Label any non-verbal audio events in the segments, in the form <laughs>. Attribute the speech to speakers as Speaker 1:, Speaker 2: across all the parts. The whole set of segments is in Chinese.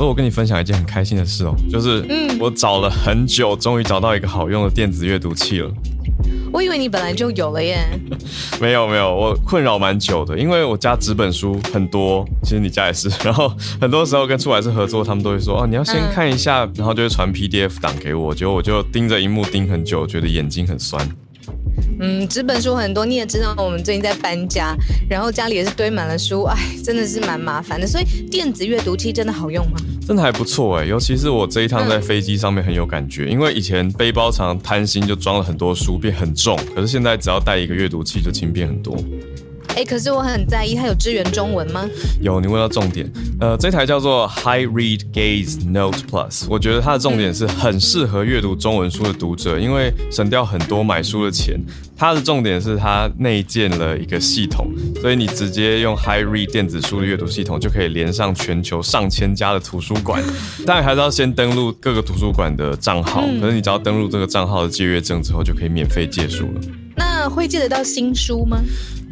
Speaker 1: 乐，我跟你分享一件很开心的事哦，就是我找了很久，终于找到一个好用的电子阅读器了。
Speaker 2: 我以为你本来就有了耶。<laughs>
Speaker 1: 没有没有，我困扰蛮久的，因为我家纸本书很多，其实你家也是。<laughs> 然后很多时候跟出版社合作，他们都会说哦，你要先看一下，然后就会传 PDF 档给我，结果我就盯着荧幕盯很久，觉得眼睛很酸。
Speaker 2: 嗯，纸本书很多，你也知道，我们最近在搬家，然后家里也是堆满了书，哎，真的是蛮麻烦的。所以电子阅读器真的好用吗？
Speaker 1: 真的还不错哎，尤其是我这一趟在飞机上面很有感觉，因为以前背包常贪心就装了很多书，变很重，可是现在只要带一个阅读器就轻便很多。
Speaker 2: 哎，可是我很在意，它有支援中文吗？
Speaker 1: 有，你问到重点。呃，这台叫做 High Read Gaze Note Plus，我觉得它的重点是很适合阅读中文书的读者，因为省掉很多买书的钱。它的重点是它内建了一个系统，所以你直接用 High Read 电子书的阅读系统，就可以连上全球上千家的图书馆。当然还是要先登录各个图书馆的账号，可是你只要登录这个账号的借阅证之后，就可以免费借书了。
Speaker 2: 那会借得到新书吗？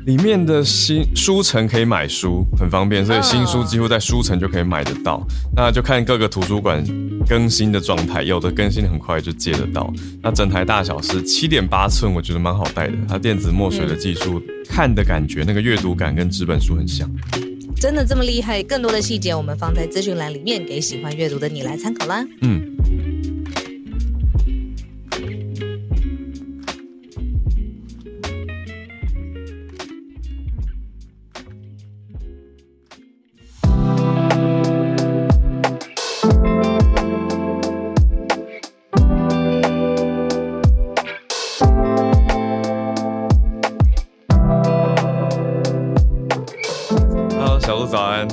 Speaker 1: 里面的新书城可以买书，很方便，所以新书几乎在书城就可以买得到。那就看各个图书馆更新的状态，有的更新很快就借得到。那整台大小是七点八寸，我觉得蛮好带的。它电子墨水的技术，看的感觉那个阅读感跟纸本书很像。
Speaker 2: 真的这么厉害？更多的细节我们放在资讯栏里面，给喜欢阅读的你来参考啦。嗯。
Speaker 1: 大家早安，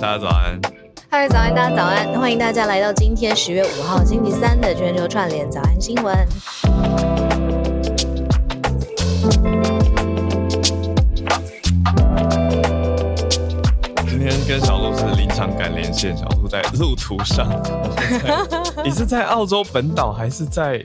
Speaker 2: 嗨，早安，大家早安，欢迎大家来到今天十月五号星期三的全球串联早安新闻。
Speaker 1: 今天跟小鹿是临场赶连线，小鹿在路途上。<laughs> 你是在澳洲本岛还是在？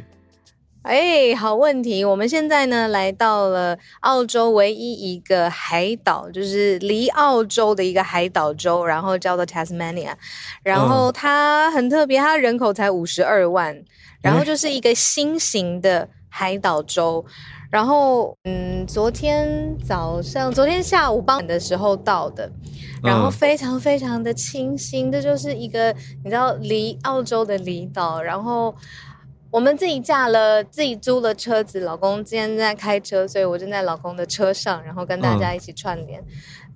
Speaker 2: 哎，好问题！我们现在呢来到了澳洲唯一一个海岛，就是离澳洲的一个海岛州，然后叫做 Tasmania。然后它很特别，它人口才五十二万，然后就是一个新型的海岛州。然后，嗯，昨天早上、昨天下午傍晚的时候到的，然后非常非常的清新，这就是一个你知道离澳洲的离岛，然后。我们自己驾了，自己租了车子。老公今天在开车，所以我正在老公的车上，然后跟大家一起串联。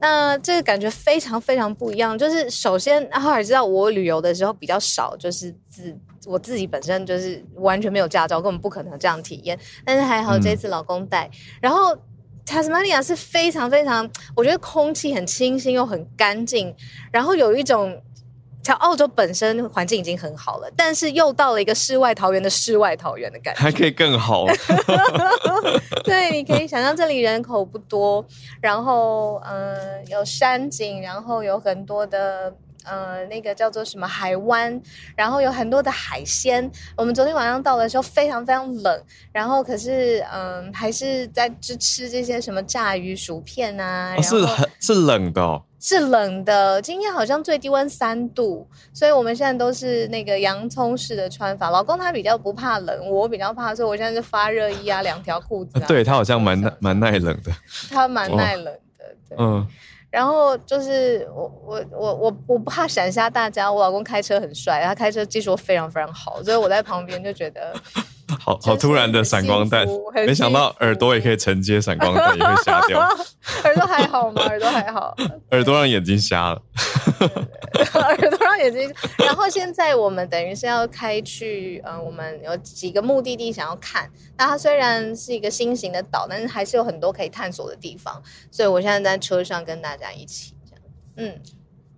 Speaker 2: 那这个感觉非常非常不一样。就是首先，阿尔知道我旅游的时候比较少，就是自我自己本身就是完全没有驾照，根本不可能这样体验。但是还好这次老公带。然后，Tasmania 是非常非常，我觉得空气很清新又很干净，然后有一种。像澳洲本身环境已经很好了，但是又到了一个世外桃源的世外桃源的感觉，
Speaker 1: 还可以更好。<laughs>
Speaker 2: 对，你可以想象这里人口不多，然后嗯有山景，然后有很多的呃那个叫做什么海湾，然后有很多的海鲜。我们昨天晚上到的时候非常非常冷，然后可是嗯还是在吃吃这些什么炸鱼薯片啊，
Speaker 1: 是很是冷的。
Speaker 2: 是冷的，今天好像最低温三度，所以我们现在都是那个洋葱式的穿法。老公他比较不怕冷，我比较怕，所以我现在是发热衣啊，两条裤子。<laughs>
Speaker 1: 对他好像蛮耐蛮耐冷的，
Speaker 2: 他蛮耐冷的，对。嗯，然后就是我我我我我不怕闪瞎大家，我老公开车很帅，他开车技术非常非常好，所以我在旁边就觉得。<laughs>
Speaker 1: 好好突然的闪光弹，没想到耳朵也可以承接闪光弹，也会瞎掉。<laughs>
Speaker 2: 耳朵还好吗？<laughs> 耳朵还好。
Speaker 1: 耳朵让眼睛瞎了。
Speaker 2: 耳朵让眼睛。然后现在我们等于是要开去，嗯，我们有几个目的地想要看。那它虽然是一个新型的岛，但是还是有很多可以探索的地方。所以我现在在车上跟大家一起这样，嗯。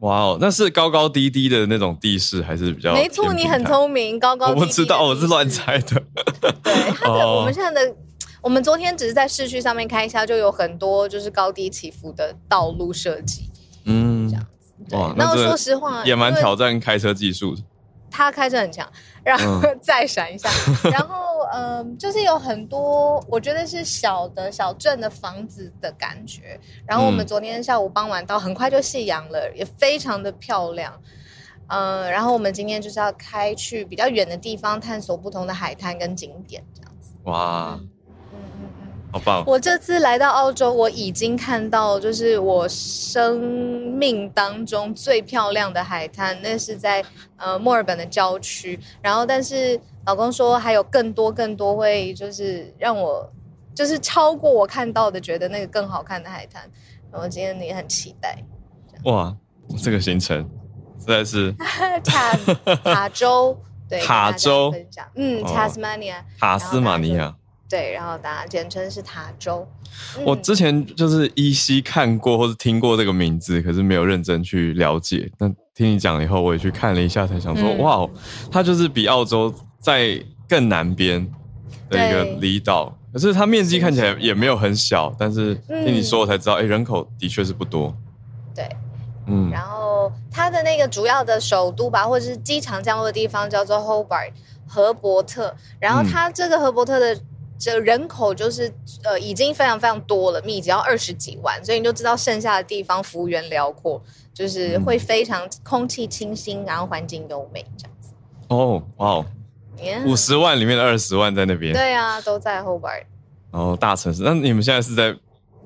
Speaker 1: 哇哦，那是高高低低的那种地势，还是比较？
Speaker 2: 没错，你很聪明，高高。
Speaker 1: 我不知道，我是乱猜的。
Speaker 2: 对，它的我们现在的，我们昨天只是在市区上面开一下，就有很多就是高低起伏的道路设计。嗯，这样子。哇，那说实话，
Speaker 1: 也蛮挑战开车技术的。
Speaker 2: 他开车很强，然后 <laughs> 再闪一下，<laughs> 然后嗯，就是有很多我觉得是小的小镇的房子的感觉。然后我们昨天下午傍晚到，很快就夕阳了，也非常的漂亮。嗯，然后我们今天就是要开去比较远的地方，探索不同的海滩跟景点，这样子。
Speaker 1: 哇，
Speaker 2: 嗯嗯嗯。
Speaker 1: 好棒！
Speaker 2: 我这次来到澳洲，我已经看到就是我生命当中最漂亮的海滩，那是在呃墨尔本的郊区。然后，但是老公说还有更多更多会就是让我就是超过我看到的，觉得那个更好看的海滩。然后今天也很期待。
Speaker 1: 哇，这个行程实在是 <laughs>
Speaker 2: 塔塔州对
Speaker 1: 塔州
Speaker 2: 分享嗯
Speaker 1: 哦
Speaker 2: ，Tasmania
Speaker 1: 塔斯马尼亚。
Speaker 2: 对，然后大家简称是塔州。嗯
Speaker 1: 我之前就是依稀看过或者听过这个名字，可是没有认真去了解。那听你讲了以后，我也去看了一下，才想说，
Speaker 2: 嗯
Speaker 1: 哇哦，它就是比澳洲在更南边的一个
Speaker 2: 对
Speaker 1: 离岛，可是它面积看起来也没有很小，但是听你说我才知道，哎、人口的确是不多。
Speaker 2: 对。
Speaker 1: 嗯，
Speaker 2: 然后它的那个主要的首都吧，或者是机场降落的地方叫做 Hobart 荷伯特。然后它这个荷伯特的这人口就是呃已经非常非常多了，密集要二十几万，所以你就知道剩下的地方幅员辽阔，就是会非常空气清新，然后环境优美这样子。
Speaker 1: 哦，哇哦五十万里面的二十万在那边，
Speaker 2: 对啊，都在 Hobart。
Speaker 1: 然后大城市。那你们现在是在，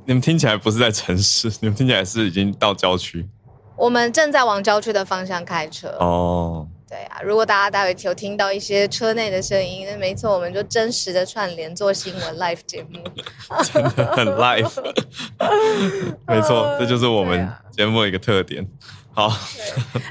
Speaker 1: 你们听起来不是在城市，<laughs> 你们听起来是已经到郊区
Speaker 2: 我们正在往郊区的方向开车。
Speaker 1: 哦。
Speaker 2: 对啊，如果大家待会有听到一些车内的声音，那没错，我们就真实的串联做新闻 <laughs> live 节目。
Speaker 1: 真的很 live，<laughs> 没错，这就是我们节目的一个特点。好，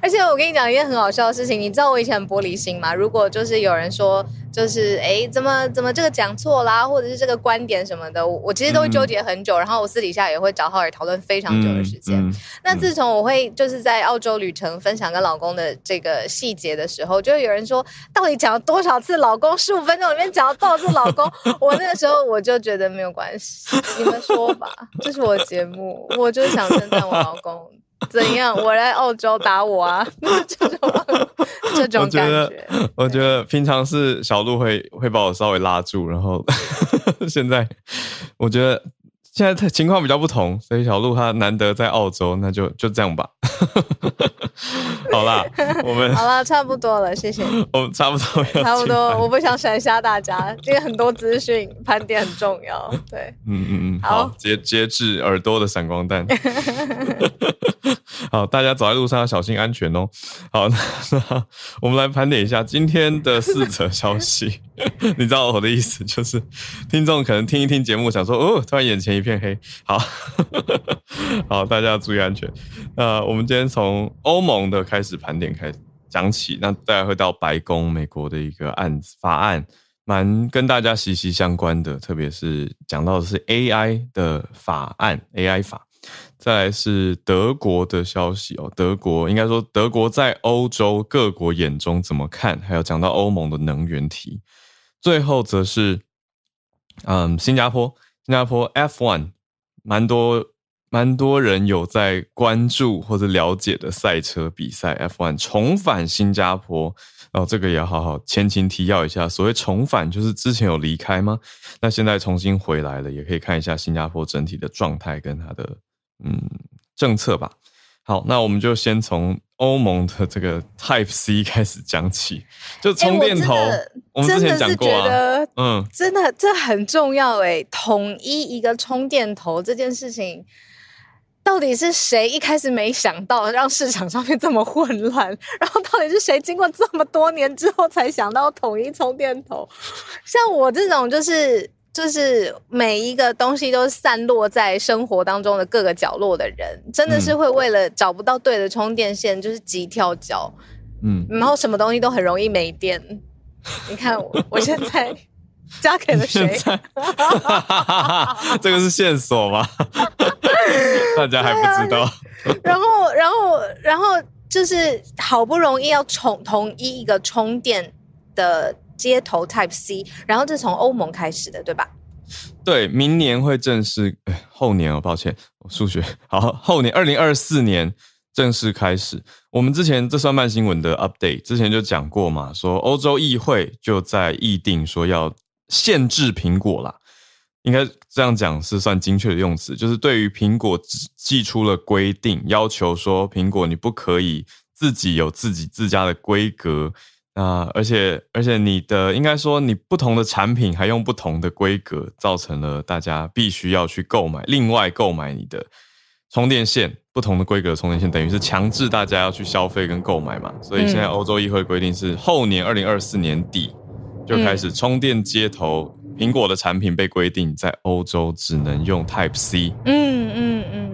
Speaker 2: 而且我跟你讲一件很好笑的事情，你知道我以前很玻璃心吗？如果就是有人说，就是哎，怎么怎么这个讲错啦，或者是这个观点什么的，我我其实都会纠结很久，然后我私底下也会找浩尔讨论非常久的时间。
Speaker 1: 嗯
Speaker 2: 那自从我会就是在澳洲旅程分享跟老公的这个细节的时候，就会有人说，到底讲了多少次老公？十五分钟里面讲了多少次老公？我那个时候我就觉得没有关系，你们说吧，这是我的节目，我就是想称赞我老公。怎样？我来澳洲打我啊！<laughs> 这种这种感
Speaker 1: 觉我觉得平常是小鹿会会把我稍微拉住，然后 <laughs> 现在我觉得现在情况比较不同，所以小鹿他难得在澳洲，那就就这样吧。<laughs> 好啦，我们 <laughs>
Speaker 2: 好了，差不多了，谢谢你。<laughs>
Speaker 1: 我们差不多要
Speaker 2: 差不多，我不想闪瞎大家，因为很多资讯盘点很重要。对，
Speaker 1: 嗯嗯嗯，
Speaker 2: 好
Speaker 1: 好，节节制耳朵的闪光弹。好，大家走在路上要小心安全哦。好，那那我们来盘点一下今天的四则消息。<laughs> 你知道我的意思，就是听众可能听一听节目，想说哦，突然眼前一片黑。好，<laughs> 好，大家要注意安全。那我们今天从欧盟的开始盘点开始讲起，那大家会到白宫美国的一个案子法案。蛮跟大家息息相关的，特别是讲到的是 AI 的法案，AI 法。再来是德国的消息哦，德国应该说德国在欧洲各国眼中怎么看，还有讲到欧盟的能源题。最后则是，嗯，新加坡，新加坡 F1 蛮多蛮多人有在关注或者了解的赛车比赛 F1 重返新加坡。哦，这个也要好好前情提要一下。所谓重返，就是之前有离开吗？那现在重新回来了，也可以看一下新加坡整体的状态跟它的嗯政策吧。好，那我们就先从欧盟的这个 Type C 开始讲起，就充电头，
Speaker 2: 哎
Speaker 1: 我们之前讲过啊，
Speaker 2: 得
Speaker 1: 嗯，
Speaker 2: 真的这很重要哎，统一一个充电头这件事情。到底是谁一开始没想到让市场上面这么混乱？<laughs> 然后到底是谁经过这么多年之后才想到统一充电头？像我这种就是就是每一个东西都散落在生活当中的各个角落的人，真的是会为了找不到对的充电线，就是急跳脚，
Speaker 1: 嗯，
Speaker 2: 然后什么东西都很容易没电。你看我，我现在 <laughs> 嫁给了谁？<laughs>
Speaker 1: 这个是线索吗？大家还不知道。
Speaker 2: 然后，然后，然后就是好不容易要重统一一个充电的接头 Type C，然后这是从欧盟开始的，对吧？
Speaker 1: 对，明年会正式，哎后年哦，抱歉，我数学 <laughs> 好，后年二零二四年正式开始。我们之前这算慢新闻的 update，之前就讲过嘛，说欧洲议会就在议定说要限制苹果啦，应该这样讲是算精确的用词，就是对于苹果寄出了规定，要求说苹果你不可以自己有自己自家的规格。啊，而且而且你的应该说你不同的产品还用不同的规格，造成了大家必须要去购买，另外购买你的充电线，不同的规格充电线，等于是强制大家要去消费跟购买嘛。所以现在欧洲议会规定是后年二零二四年底就开始充电接头，苹果的产品被规定在欧洲只能用 Type C。嗯嗯嗯。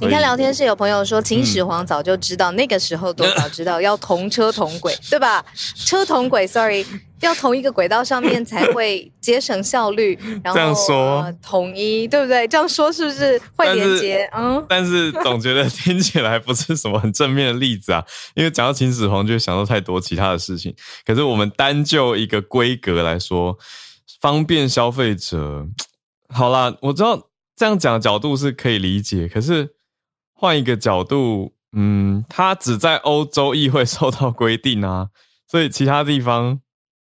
Speaker 2: 你看聊天室有朋友说，秦始皇早就知道，那个时候多早知道要同车同轨，<laughs> 对吧？车同轨，sorry，要同一个轨道上面才会节省效率。<laughs> 然后
Speaker 1: 这样说
Speaker 2: 统一，对不对？这样说是不是会连接？
Speaker 1: 嗯，<laughs> 但是总觉得听起来不是什么很正面的例子啊。因为讲到秦始皇，就会想到太多其他的事情。可是我们单就一个规格来说，方便消费者，好啦，我知道。这样讲的角度是可以理解，可是换一个角度，嗯，它只在欧洲议会受到规定啊，<laughs> 所以其他地方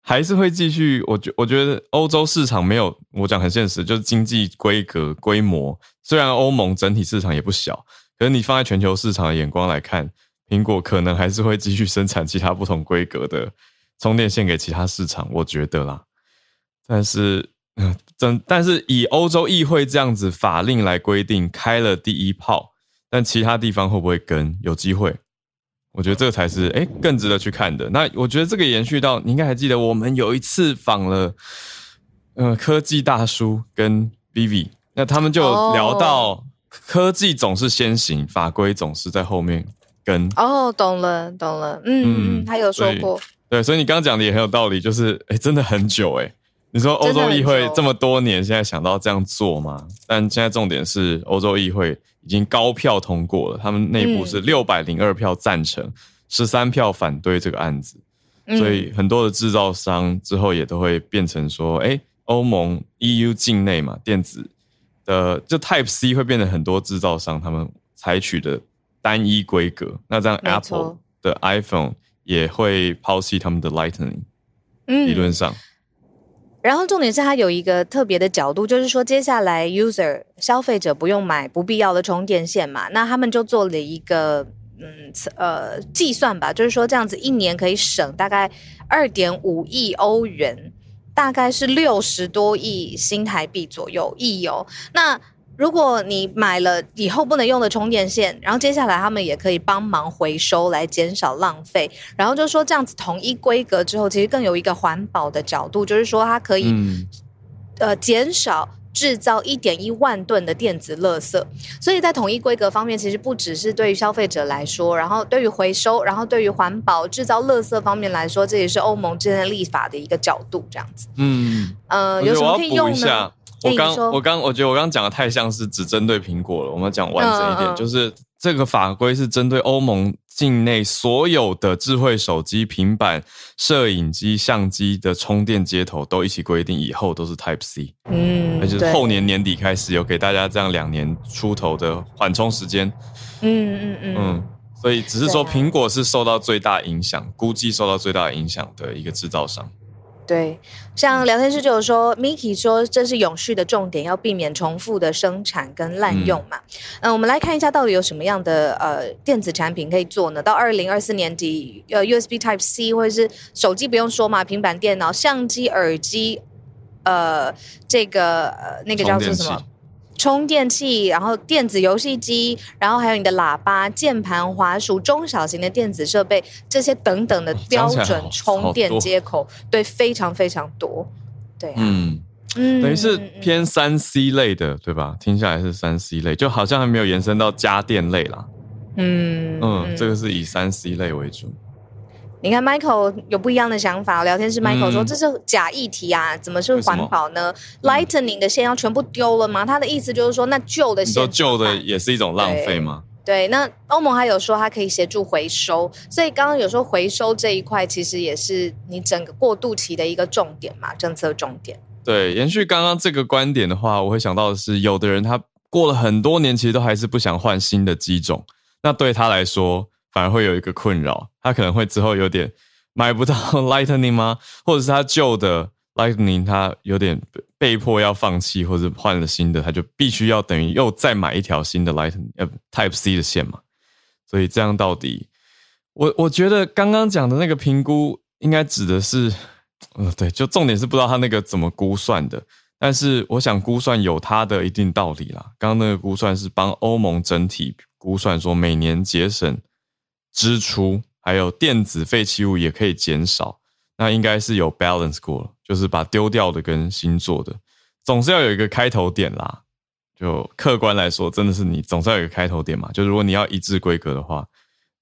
Speaker 1: 还是会继续。我觉我觉得欧洲市场没有我讲很现实，就是经济规格规模。虽然欧盟整体市场也不小，可是你放在全球市场的眼光来看，苹果可能还是会继续生产其他不同规格的充电线给其他市场。我觉得啦，但是。<laughs> 嗯，真但是以欧洲议会这样子法令来规定开了第一炮，但其他地方会不会跟？有机会，我觉得这个才是哎更值得去看的。那我觉得这个延续到你应该还记得，我们有一次访了呃科技大叔跟 Vivi，那他们就聊到科技总是先行，法规总是在后面跟。
Speaker 2: 哦，懂了懂了，嗯，他有说过，
Speaker 1: 对，所以你刚刚讲的也很有道理，就是哎真的很久哎。你说欧洲议会这么多年，现在想到这样做吗？但现在重点是，欧洲议会已经高票通过了，他们内部是六百零二票赞成，十三票反对这个案子，所以很多的制造商之后也都会变成说，哎，欧盟 EU 境内嘛，电子的就 Type C 会变成很多制造商他们采取的单一规格，那这样 Apple 的 iPhone 也会抛弃他们的 Lightning，理论上。
Speaker 2: 然后重点是它有一个特别的角度，就是说接下来 user 消费者不用买不必要的充电线嘛，那他们就做了一个嗯呃计算吧，就是说这样子一年可以省大概二点五亿欧元，大概是六十多亿新台币左右亿哦，那。如果你买了以后不能用的充电线，然后接下来他们也可以帮忙回收来减少浪费，然后就说这样子统一规格之后，其实更有一个环保的角度，就是说它可以呃减少制造一点一万吨的电子垃圾。所以在统一规格方面，其实不只是对于消费者来说，然后对于回收，然后对于环保制造垃圾方面来说，这也是欧盟之间立法的一个角度，这样子。嗯，
Speaker 1: 呃，有什么可以用呢？我刚我刚我觉得我刚刚讲的太像是只针对苹果了。我们讲完整一点，就是这个法规是针对欧盟境内所有的智慧手机、平板、摄影机、相机的充电接头都一起规定，以后都是 Type C。嗯，而且后年年底开始有给大家这样两年出头的缓冲时间。嗯嗯嗯嗯，所以只是说苹果是受到最大影响，估计受到最大影响的一个制造商。
Speaker 2: 对，像聊天室就有说，Miki 说这是永续的重点，要避免重复的生产跟滥用嘛。嗯，我们来看一下到底有什么样的呃电子产品可以做呢？到二零二四年底，呃 USB Type C 或者是手机不用说嘛，平板电脑、相机、耳机，呃，这个呃那个叫做什么？充电器，然后电子游戏机，然后还有你的喇叭、键盘、滑鼠、中小型的电子设备，这些等等的标准充电接口，对，非常非常多，对，嗯
Speaker 1: 嗯，等于是偏三 C 类的，对吧？听下来是三 C 类，就好像还没有延伸到家电类啦。嗯嗯，这个是以三 C 类为主。
Speaker 2: 你看，Michael 有不一样的想法。聊天是 Michael 说：“这是假议题啊，怎么是环保呢？Lightning 的线要全部丢了吗？”他的意思就是说，那旧的线，
Speaker 1: 旧的也是一种浪费吗？
Speaker 2: 对。那欧盟还有说，它可以协助回收。所以刚刚有说回收这一块，其实也是你整个过渡期的一个重点嘛，政策重点。
Speaker 1: 对，延续刚刚这个观点的话，我会想到的是，有的人他过了很多年，其实都还是不想换新的机种。那对他来说，反而会有一个困扰，他可能会之后有点买不到 <laughs> Lightning 吗？或者是他旧的 Lightning 他有点被迫要放弃，或者换了新的，他就必须要等于又再买一条新的 Lightning 呃 Type C 的线嘛？所以这样到底我我觉得刚刚讲的那个评估应该指的是，呃，对，就重点是不知道他那个怎么估算的。但是我想估算有它的一定道理啦。刚刚那个估算是帮欧盟整体估算说每年节省支出，还有电子废弃物也可以减少。那应该是有 balance 过了，就是把丢掉的跟新做的，总是要有一个开头点啦。就客观来说，真的是你总是要有一个开头点嘛。就如果你要一致规格的话，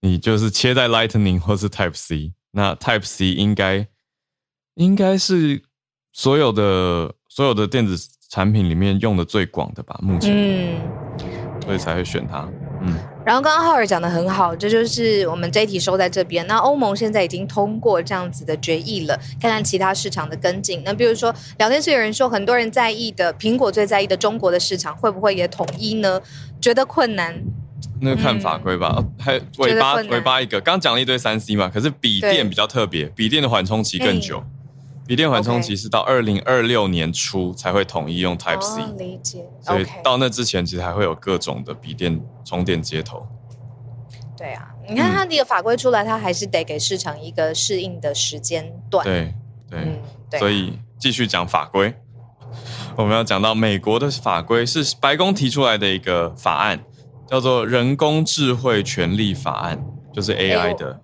Speaker 1: 你就是切在 Lightning 或是 Type C。那 Type C 应该应该是所有的。所有的电子产品里面用的最广的吧，目前，嗯，所以才会选它，
Speaker 2: 嗯。然后刚刚浩尔讲的很好，这就是我们这一题收在这边。那欧盟现在已经通过这样子的决议了，看看其他市场的跟进。那比如说聊天室有人说，很多人在意的苹果最在意的中国的市场会不会也统一呢？觉得困难。
Speaker 1: 那个看法规吧，还尾巴尾巴一个，刚讲了一堆三 C 嘛，可是笔电比较特别，笔电的缓冲期更久。笔电缓冲其实到二零二六年初才会统一用 Type C，
Speaker 2: 理解。
Speaker 1: 所以到那之前，其实还会有各种的笔电充电接头。
Speaker 2: 对啊，你看它这个法规出来，它还是得给市场一个适应的时间段。
Speaker 1: 对对，所以继续讲法规，<laughs> 我们要讲到美国的法规是白宫提出来的一个法案，叫做人工智慧权利法案，就是 AI 的。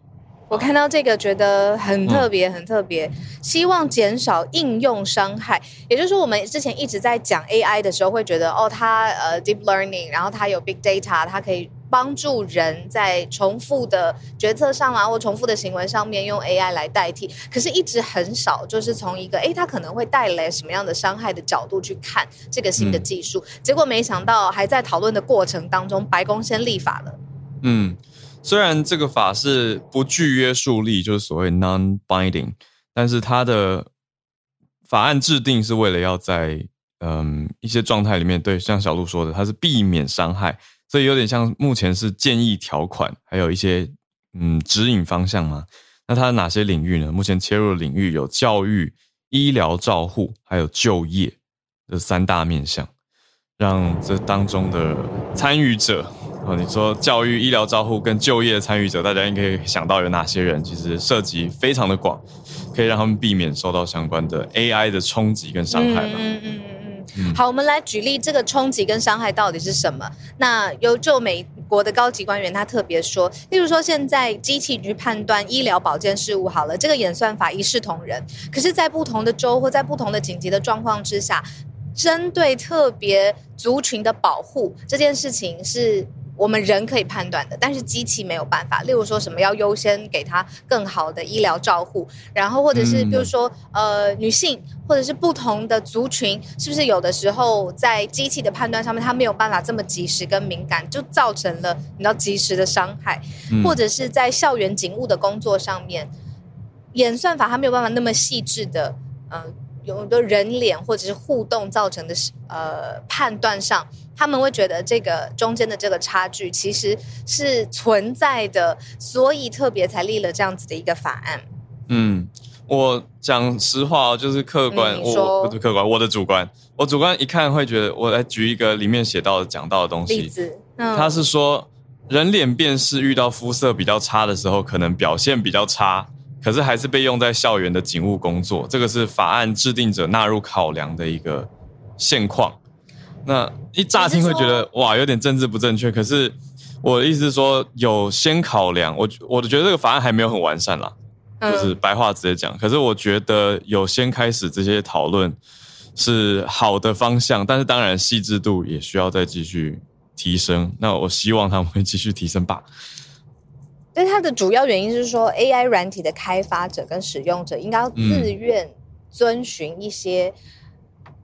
Speaker 2: 我看到这个觉得很特别，很特别，希望减少应用伤害。也就是说，我们之前一直在讲 AI 的时候，会觉得哦，它呃 deep learning，然后它有 big data，它可以帮助人在重复的决策上啊，或重复的行为上面用 AI 来代替。可是，一直很少就是从一个哎，它可能会带来什么样的伤害的角度去看这个新的技术。结果没想到，还在讨论的过程当中，白宫先立法了。嗯。
Speaker 1: 虽然这个法是不具约束力，就是所谓 non-binding，但是它的法案制定是为了要在嗯一些状态里面，对像小鹿说的，它是避免伤害，所以有点像目前是建议条款，还有一些嗯指引方向嘛。那它哪些领域呢？目前切入的领域有教育、医疗照护，还有就业这三大面向，让这当中的参与者。哦，你说教育、医疗照护跟就业的参与者，大家应该想到有哪些人？其实涉及非常的广，可以让他们避免受到相关的 AI 的冲击跟伤害吧。嗯嗯嗯
Speaker 2: 嗯。好，我们来举例，这个冲击跟伤害到底是什么？那有就美国的高级官员他特别说，例如说现在机器去判断医疗保健事务，好了，这个演算法一视同仁，可是，在不同的州或在不同的紧急的状况之下，针对特别族群的保护这件事情是。我们人可以判断的，但是机器没有办法。例如说什么要优先给他更好的医疗照护，然后或者是比如说呃女性或者是不同的族群，是不是有的时候在机器的判断上面，它没有办法这么及时跟敏感，就造成了你知道及时的伤害，或者是在校园警务的工作上面，演算法它没有办法那么细致的，嗯。有的人脸或者是互动造成的呃判断上，他们会觉得这个中间的这个差距其实是存在的，所以特别才立了这样子的一个法案。
Speaker 1: 嗯，我讲实话哦，就是客观，我不是客观，我的主观，我主观一看会觉得，我来举一个里面写到的讲到的东西，
Speaker 2: 例子，
Speaker 1: 他是说人脸辨识遇到肤色比较差的时候，可能表现比较差。可是还是被用在校园的警务工作，这个是法案制定者纳入考量的一个现况。那一乍听会觉得哇，有点政治不正确。可是我的意思是说，有先考量，我我觉得这个法案还没有很完善啦，就是白话直接讲。可是我觉得有先开始这些讨论是好的方向，但是当然细致度也需要再继续提升。那我希望他们会继续提升吧。
Speaker 2: 但它的主要原因是说，AI 软体的开发者跟使用者应该要自愿遵循一些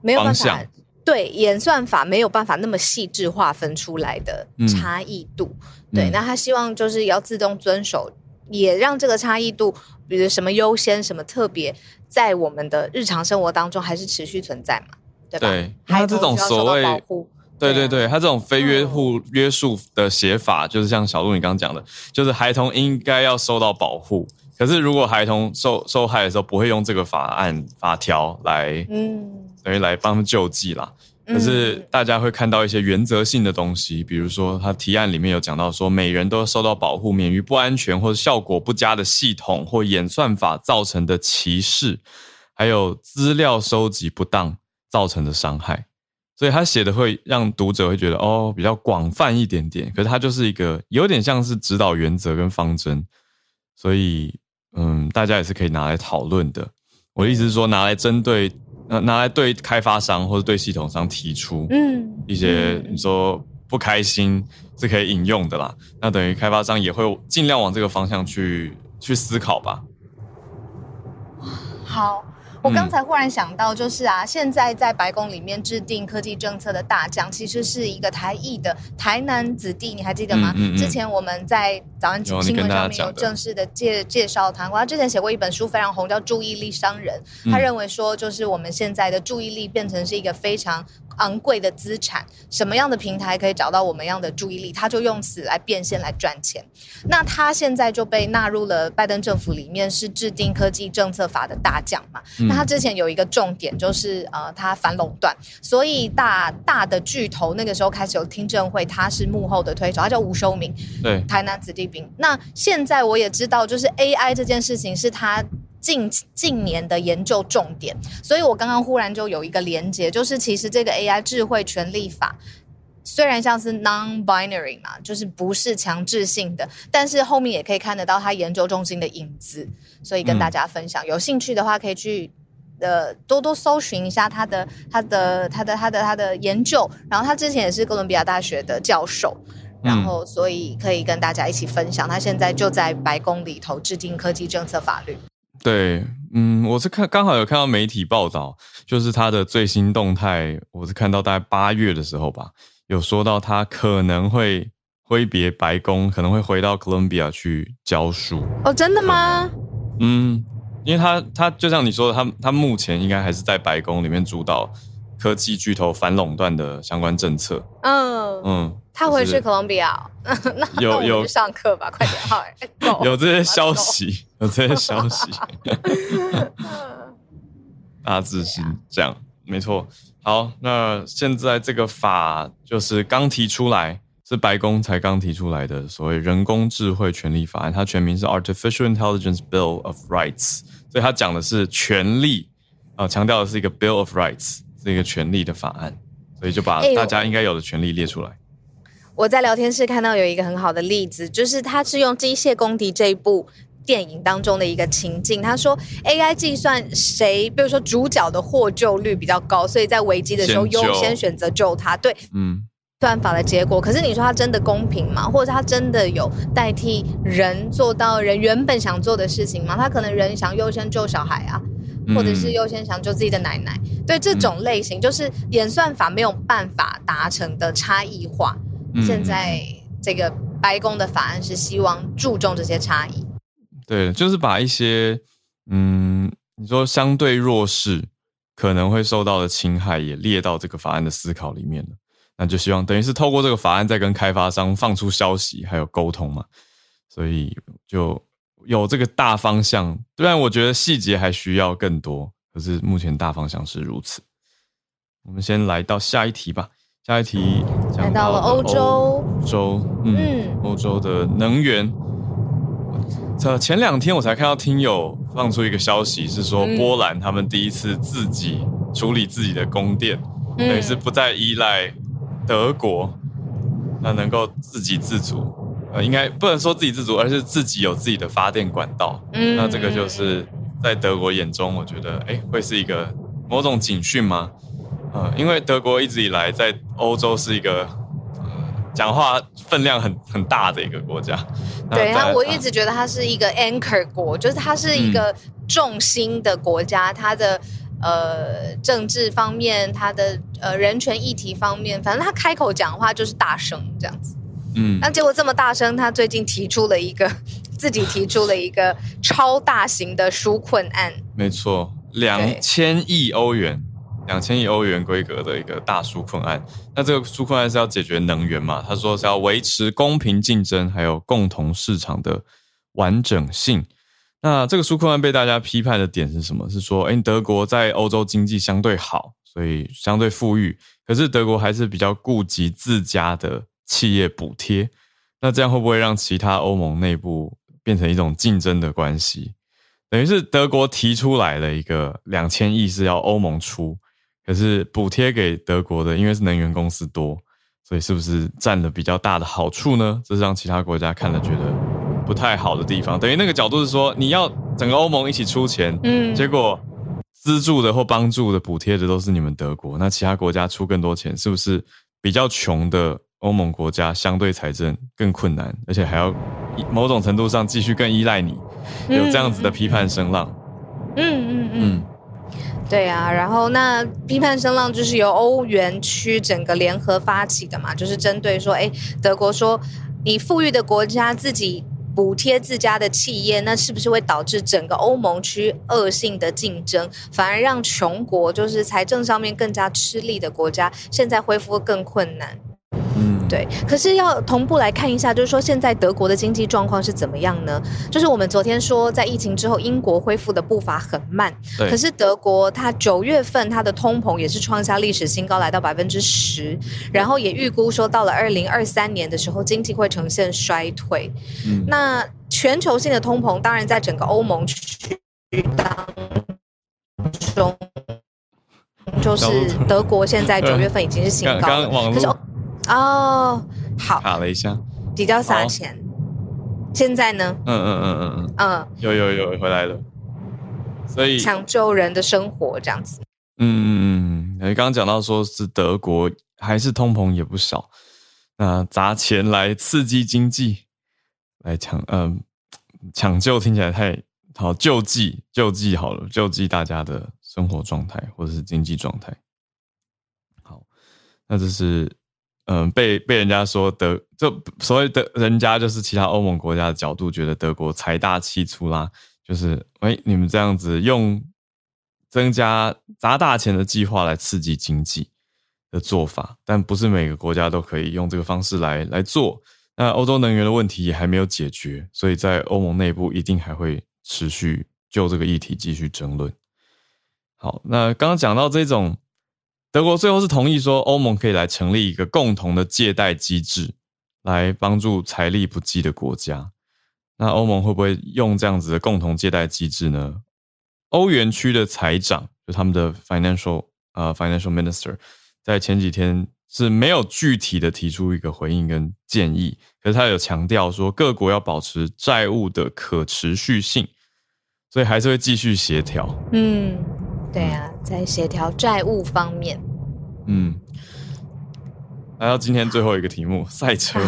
Speaker 2: 没有办法对演算法没有办法那么细致划分出来的差异度。对，那他希望就是要自动遵守，也让这个差异度，比如什么优先、什么特别，在我们的日常生活当中还是持续存在嘛？对吧？
Speaker 1: 对，还有这种所谓。对对对，他这种非约护约束的写法，就是像小鹿你刚刚讲的，就是孩童应该要受到保护。可是如果孩童受受害的时候，不会用这个法案法条来，嗯，等于来帮他们救济啦。可是大家会看到一些原则性的东西，比如说他提案里面有讲到说，每人都受到保护，免于不安全或者效果不佳的系统或演算法造成的歧视，还有资料收集不当造成的伤害。所以他写的会让读者会觉得哦比较广泛一点点，可是他就是一个有点像是指导原则跟方针，所以嗯，大家也是可以拿来讨论的。我的意思是说，拿来针对呃拿来对开发商或者对系统商提出嗯一些你说不开心是可以引用的啦。那等于开发商也会尽量往这个方向去去思考吧。
Speaker 2: 好。我刚才忽然想到，就是啊，现在在白宫里面制定科技政策的大将，其实是一个台裔的台南子弟，你还记得吗？之前我们在早上新闻上面有正式的介介绍他，他之前写过一本书非常红，叫《注意力商人》。他认为说，就是我们现在的注意力变成是一个非常。昂贵的资产，什么样的平台可以找到我们样的注意力？他就用此来变现来赚钱。那他现在就被纳入了拜登政府里面，是制定科技政策法的大将嘛？那他之前有一个重点就是呃，他反垄断，所以大大的巨头那个时候开始有听证会，他是幕后的推手，他叫吴修明，
Speaker 1: 对，
Speaker 2: 台南子弟兵。那现在我也知道，就是 AI 这件事情是他。近近年的研究重点，所以我刚刚忽然就有一个连接，就是其实这个 AI 智慧权利法虽然像是 non-binary 嘛，就是不是强制性的，但是后面也可以看得到它研究中心的影子，所以跟大家分享。有兴趣的话，可以去呃多多搜寻一下他的他的他的他的他的研究。然后他之前也是哥伦比亚大学的教授，然后所以可以跟大家一起分享。他现在就在白宫里头制定科技政策法律。
Speaker 1: 对，嗯，我是看刚好有看到媒体报道，就是他的最新动态，我是看到大概八月的时候吧，有说到他可能会挥别白宫，可能会回到哥伦比亚去教书。
Speaker 2: 哦，真的吗？
Speaker 1: 嗯，因为他他就像你说的，他他目前应该还是在白宫里面主导。科技巨头反垄断的相关政策。嗯
Speaker 2: 嗯，他回去哥伦比亚，那有有上课吧，<laughs> 快点好，
Speaker 1: 有这些消息，有这些消息。<laughs> 大致是这样，没错。好，那现在这个法就是刚提出来，是白宫才刚提出来的所谓人工智慧权利法案，它全名是 Artificial Intelligence Bill of Rights，所以它讲的是权利啊，强调的是一个 Bill of Rights。是一个权利的法案，所以就把大家应该有的权利列出来。
Speaker 2: 我在聊天室看到有一个很好的例子，就是他是用《机械公敌》这一部电影当中的一个情境。他说，AI 计算谁，比如说主角的获救率比较高，所以在危机的时候优先选择救他。对，嗯，算法的结果。可是你说他真的公平吗？或者他真的有代替人做到人原本想做的事情吗？他可能人想优先救小孩啊。或者是优先想救自己的奶奶，对这种类型，就是演算法没有办法达成的差异化。现在这个白宫的法案是希望注重这些差异。
Speaker 1: 对，就是把一些嗯，你说相对弱势可能会受到的侵害也列到这个法案的思考里面了。那就希望等于是透过这个法案再跟开发商放出消息，还有沟通嘛。所以就。有这个大方向，虽然我觉得细节还需要更多，可是目前大方向是如此。我们先来到下一题吧。下一题
Speaker 2: 来到了欧洲，
Speaker 1: 欧洲，嗯，欧洲的能源。这前两天我才看到听友放出一个消息，是说波兰他们第一次自己处理自己的供电，等于是不再依赖德国，那能够自给自足。呃，应该不能说自给自足，而是自己有自己的发电管道。嗯，那这个就是在德国眼中，我觉得，哎，会是一个某种警讯吗？呃，因为德国一直以来在欧洲是一个讲话分量很很大的一个国家。
Speaker 2: 对啊，我一直觉得它是一个 anchor 国，就是它是一个重心的国家，它的呃政治方面，它的呃人权议题方面，反正他开口讲话就是大声这样子。嗯，那结果这么大声，他最近提出了一个 <laughs> 自己提出了一个超大型的纾困案。
Speaker 1: 没错，两千亿欧元，两千亿欧元规格的一个大纾困案。那这个纾困案是要解决能源嘛？他说是要维持公平竞争，还有共同市场的完整性。那这个纾困案被大家批判的点是什么？是说，哎，德国在欧洲经济相对好，所以相对富裕，可是德国还是比较顾及自家的企业补贴。那这样会不会让其他欧盟内部变成一种竞争的关系？等于是德国提出来了一个两千亿是要欧盟出，可是补贴给德国的，因为是能源公司多，所以是不是占了比较大的好处呢？这是让其他国家看了觉得不太好的地方。等于那个角度是说，你要整个欧盟一起出钱，嗯，结果资助的或帮助的、补贴的都是你们德国，那其他国家出更多钱，是不是比较穷的？欧盟国家相对财政更困难，而且还要某种程度上继续更依赖你，有这样子的批判声浪。
Speaker 2: 嗯嗯嗯，对啊。然后那批判声浪就是由欧元区整个联合发起的嘛，就是针对说，哎，德国说你富裕的国家自己补贴自家的企业，那是不是会导致整个欧盟区恶性的竞争，反而让穷国就是财政上面更加吃力的国家，现在恢复更困难？对，可是要同步来看一下，就是说现在德国的经济状况是怎么样呢？就是我们昨天说，在疫情之后，英国恢复的步伐很慢，可是德国它九月份它的通膨也是创下历史新高，来到百分之十，然后也预估说到了二零二三年的时候，经济会呈现衰退。那全球性的通膨，当然在整个欧盟区当中，就是 <laughs> 德国现在九月份已经是新高，可是。哦，好，
Speaker 1: 卡了一下，
Speaker 2: 比较撒钱。现在呢？
Speaker 1: 嗯嗯嗯嗯嗯，嗯，有有有回来了，所以
Speaker 2: 抢救人的生活这样子。
Speaker 1: 嗯嗯嗯，你刚刚讲到说是德国还是通膨也不少，那砸钱来刺激经济，来抢嗯抢救听起来太好救济救济好了救济大家的生活状态或者是经济状态。好，那这是。嗯，被被人家说德，就所谓的人家就是其他欧盟国家的角度，觉得德国财大气粗啦，就是哎，你们这样子用增加砸大钱的计划来刺激经济的做法，但不是每个国家都可以用这个方式来来做。那欧洲能源的问题也还没有解决，所以在欧盟内部一定还会持续就这个议题继续争论。好，那刚刚讲到这种。德国最后是同意说，欧盟可以来成立一个共同的借贷机制，来帮助财力不济的国家。那欧盟会不会用这样子的共同借贷机制呢？欧元区的财长就他们的 financial 呃 financial minister，在前几天是没有具体的提出一个回应跟建议，可是他有强调说，各国要保持债务的可持续性，所以还是会继续协调。
Speaker 2: 嗯。对啊，在协调债务方面，
Speaker 1: 嗯。来到今天最后一个题目，赛车。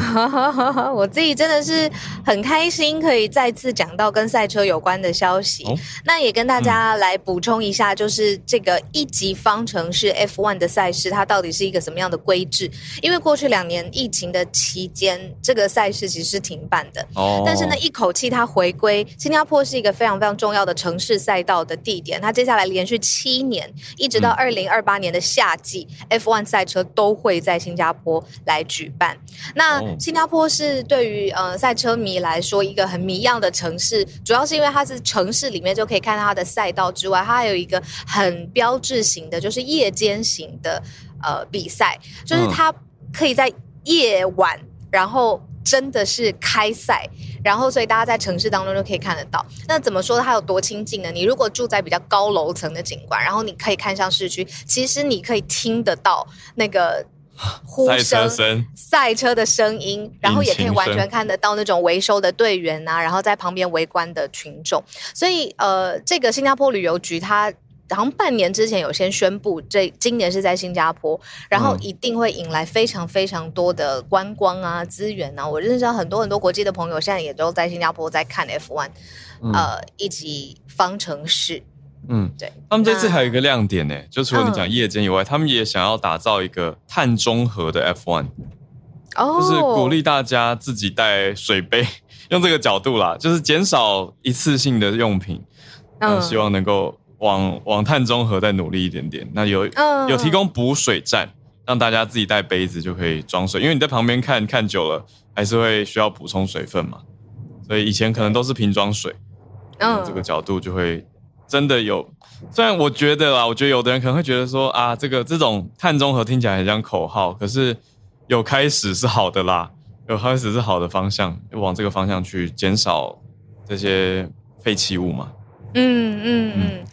Speaker 1: <laughs>
Speaker 2: 我自己真的是很开心，可以再次讲到跟赛车有关的消息。那也跟大家来补充一下，就是这个一级方程式 F1 的赛事，它到底是一个什么样的规制？因为过去两年疫情的期间，这个赛事其实是停办的。哦。但是呢，一口气它回归，新加坡是一个非常非常重要的城市赛道的地点。它接下来连续七年，一直到二零二八年的夏季，F1 赛车都会在新加坡。坡来举办，那新加坡是对于呃赛车迷来说一个很迷样的城市，主要是因为它是城市里面就可以看到它的赛道之外，它还有一个很标志型的，就是夜间型的呃比赛，就是它可以在夜晚，然后真的是开赛，然后所以大家在城市当中就可以看得到。那怎么说它有多亲近呢？你如果住在比较高楼层的景观，然后你可以看向市区，其实你可以听得到那个。
Speaker 1: 呼声、
Speaker 2: 赛车的声音，然后也可以完全看得到那种维修的队员啊，然后在旁边围观的群众。所以，呃，这个新加坡旅游局，它好像半年之前有先宣布，这今年是在新加坡，然后一定会引来非常非常多的观光啊资源啊。我认识很多很多国际的朋友，现在也都在新加坡在看 F1，呃，以及方程式。
Speaker 1: 嗯，对，他们这次还有一个亮点呢，就除了你讲夜间以外，他们也想要打造一个碳中和的 F1，哦，就是鼓励大家自己带水杯，<laughs> 用这个角度啦，就是减少一次性的用品，嗯，希望能够往往碳中和再努力一点点。那有有提供补水站，让大家自己带杯子就可以装水，因为你在旁边看看久了，还是会需要补充水分嘛，所以以前可能都是瓶装水。嗯，这个角度就会真的有。虽然我觉得啦，我觉得有的人可能会觉得说啊，这个这种碳中和听起来很像口号，可是有开始是好的啦，有开始是好的方向，往这个方向去减少这些废弃物嘛。
Speaker 2: 嗯嗯嗯，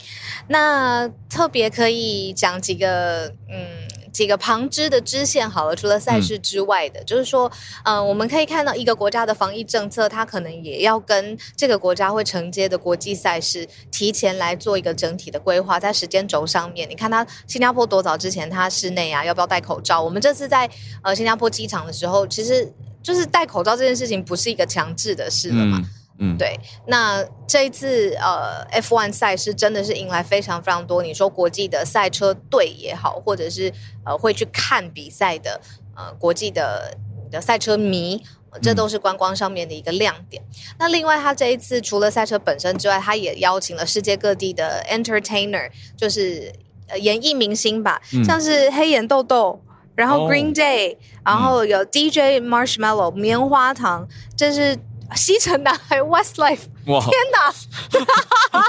Speaker 2: 那特别可以讲几个嗯。几个旁支的支线好了，除了赛事之外的，就是说，嗯，我们可以看到一个国家的防疫政策，它可能也要跟这个国家会承接的国际赛事提前来做一个整体的规划，在时间轴上面，你看它新加坡多早之前它室内啊要不要戴口罩？我们这次在呃新加坡机场的时候，其实就是戴口罩这件事情不是一个强制的事了嘛。嗯，对，那这一次呃，F1 赛事真的是迎来非常非常多。你说国际的赛车队也好，或者是呃会去看比赛的呃国际的的赛车迷，这都是观光上面的一个亮点。那另外，他这一次除了赛车本身之外，他也邀请了世界各地的 entertainer，就是呃演艺明星吧，像是黑眼豆豆，然后 Green Day，然后有 DJ Marshmallow 棉花糖，这是。西城男孩 Westlife，哇天哪！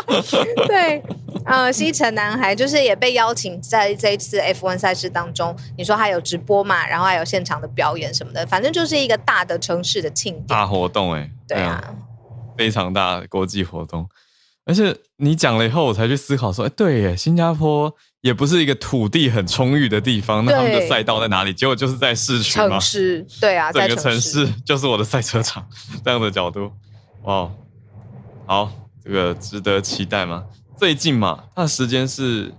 Speaker 2: <laughs> 对，呃，西城男孩就是也被邀请在这一次 F1 赛事当中。你说还有直播嘛？然后还有现场的表演什么的，反正就是一个大的城市的庆典、
Speaker 1: 大活动哎。
Speaker 2: 对啊，
Speaker 1: 非常大的国际活动。而且你讲了以后，我才去思考说，哎，对耶，新加坡。也不是一个土地很充裕的地方，那他们的赛道在哪里？结果就是在市区
Speaker 2: 吗？城市，对啊，
Speaker 1: 整个城市就是我的赛车场，<laughs> 这样的角度，哇，好，这个值得期待吗？最近嘛，它的时间是，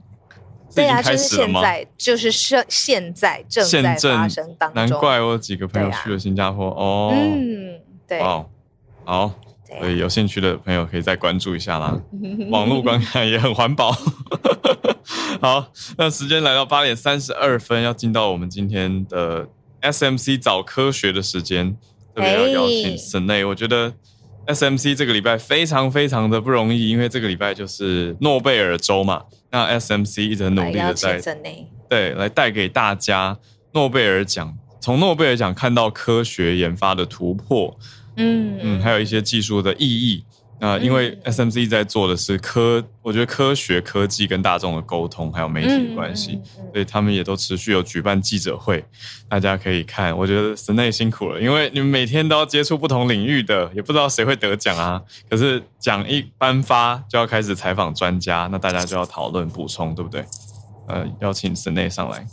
Speaker 2: 对啊，就是现在，就是现现在正在发生当
Speaker 1: 中。难怪我几个朋友去了新加坡哦，
Speaker 2: 嗯，对，
Speaker 1: 好，好。所以有兴趣的朋友可以再关注一下啦。<laughs> 网络观看也很环保。<laughs> 好，那时间来到八点三十二分，要进到我们今天的 SMC 早科学的时间，特别要邀请 n a 我觉得 SMC 这个礼拜非常非常的不容易，因为这个礼拜就是诺贝尔周嘛。那 SMC 一直很努力的在对来带给大家诺贝尔奖，从诺贝尔奖看到科学研发的突破。嗯嗯，还有一些技术的意义那，因为 SMC 在做的是科，我觉得科学科技跟大众的沟通，还有媒体的关系，所以他们也都持续有举办记者会，大家可以看。我觉得神内辛苦了，因为你们每天都要接触不同领域的，也不知道谁会得奖啊。可是奖一颁发，就要开始采访专家，那大家就要讨论补充，对不对？呃，邀请神内上来，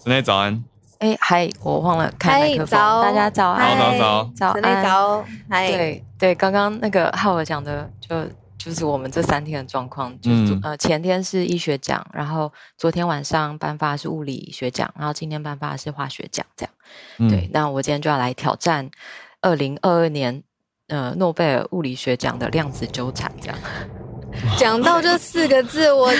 Speaker 1: 神内早安。
Speaker 3: 哎，嗨！我忘了开麦克风。大家早
Speaker 1: 安，早早
Speaker 2: 早，早早。
Speaker 3: 对对，刚刚那个浩尔讲的，就就是我们这三天的状况。就是呃，前天是医学奖，然后昨天晚上颁发是物理学奖，然后今天颁发是化学奖，这样。对，那我今天就要来挑战二零二二年呃诺贝尔物理学奖的量子纠缠，这样。<laughs>
Speaker 2: 讲到这四个字，<laughs> 我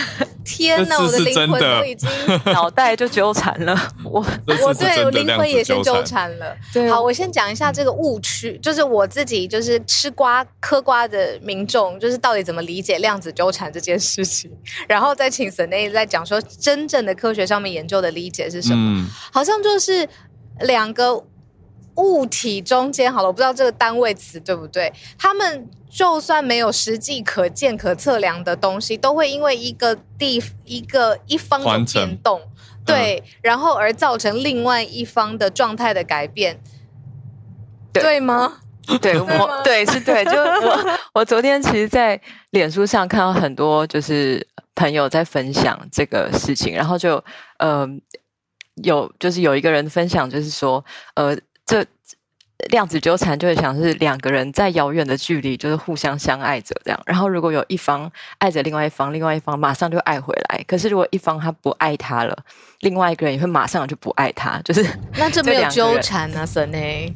Speaker 2: 天哪，我的灵魂都已经 <laughs>
Speaker 3: 脑袋就纠缠了。我
Speaker 2: 我对我灵魂也先纠缠了。好，我先讲一下这个误区，就是我自己就是吃瓜嗑瓜的民众，就是到底怎么理解量子纠缠这件事情，然后再请沈内再讲说真正的科学上面研究的理解是什么？好像就是两个物体中间，好了，我不知道这个单位词对不对，他们。就算没有实际可见、可测量的东西，都会因为一个地一个一方的变动，对，然后而造成另外一方的状态的改变，对吗？
Speaker 3: 对，我对是对，就我我昨天其实，在脸书上看到很多就是朋友在分享这个事情，然后就呃有就是有一个人分享，就是说呃这。量子纠缠就会想是两个人在遥远的距离，就是互相相爱着这样。然后如果有一方爱着另外一方，另外一方马上就爱回来。可是如果一方他不爱他了，另外一个人也会马上就不爱他。就是
Speaker 2: 那这没有纠缠啊，森内。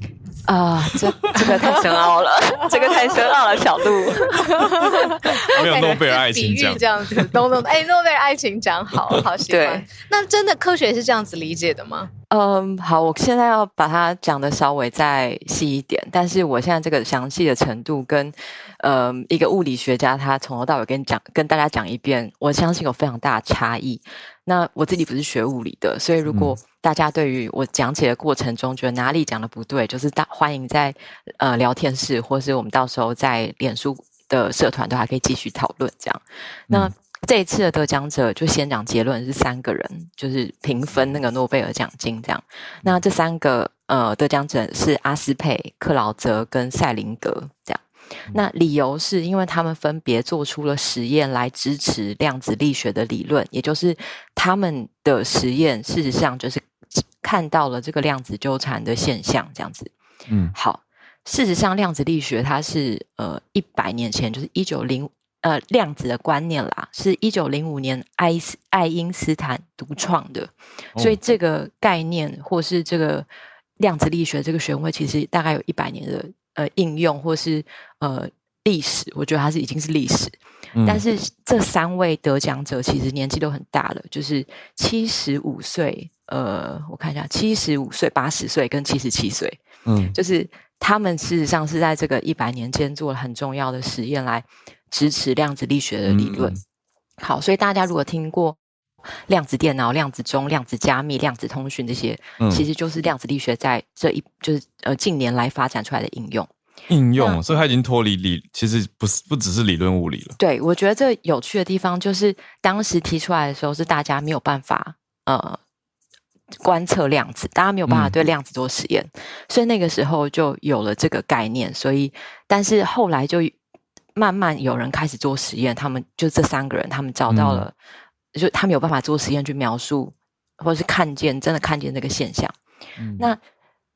Speaker 3: 啊，这这个太深奥了，这个太深奥了，小鹿。<laughs>
Speaker 1: 没有诺贝尔爱情奖
Speaker 2: 这样子，懂懂？哎，诺贝尔爱情奖，好好喜欢。那真的科学是这样子理解的吗？
Speaker 3: 嗯，好，我现在要把它讲的稍微再细一点，但是我现在这个详细的程度跟嗯一个物理学家他从头到尾跟你讲，跟大家讲一遍，我相信有非常大的差异。那我自己不是学物理的，所以如果大家对于我讲解的过程中觉得哪里讲的不对，就是大欢迎在呃聊天室，或是我们到时候在脸书的社团都还可以继续讨论这样。那这一次的得奖者就先讲结论是三个人，就是平分那个诺贝尔奖金这样。那这三个呃得奖者是阿斯佩、克劳泽跟赛林格这样。那理由是因为他们分别做出了实验来支持量子力学的理论，也就是他们的实验事实上就是看到了这个量子纠缠的现象，这样子。嗯，好，事实上量子力学它是呃一百年前就是一九零呃量子的观念啦，是一九零五年爱斯爱因斯坦独创的，所以这个概念或是这个量子力学这个学位其实大概有一百年的。呃，应用或是呃历史，我觉得它是已经是历史。但是这三位得奖者其实年纪都很大了，就是七十五岁，呃，我看一下，七十五岁、八十岁跟七十七岁，嗯，就是他们事实上是在这个一百年间做了很重要的实验来支持量子力学的理论。好，所以大家如果听过量子电脑、量子钟、量子加密、量子通讯这些，其实就是量子力学在这一就是呃近年来发展出来的应用。
Speaker 1: 应用，所以它已经脱离理，其实不是不只是理论物理了。
Speaker 3: 对，我觉得这有趣的地方就是当时提出来的时候，是大家没有办法呃观测量子，大家没有办法对量子做实验，所以那个时候就有了这个概念。所以，但是后来就慢慢有人开始做实验，他们就这三个人，他们找到了。就他没有办法做实验去描述，或者是看见真的看见这个现象。那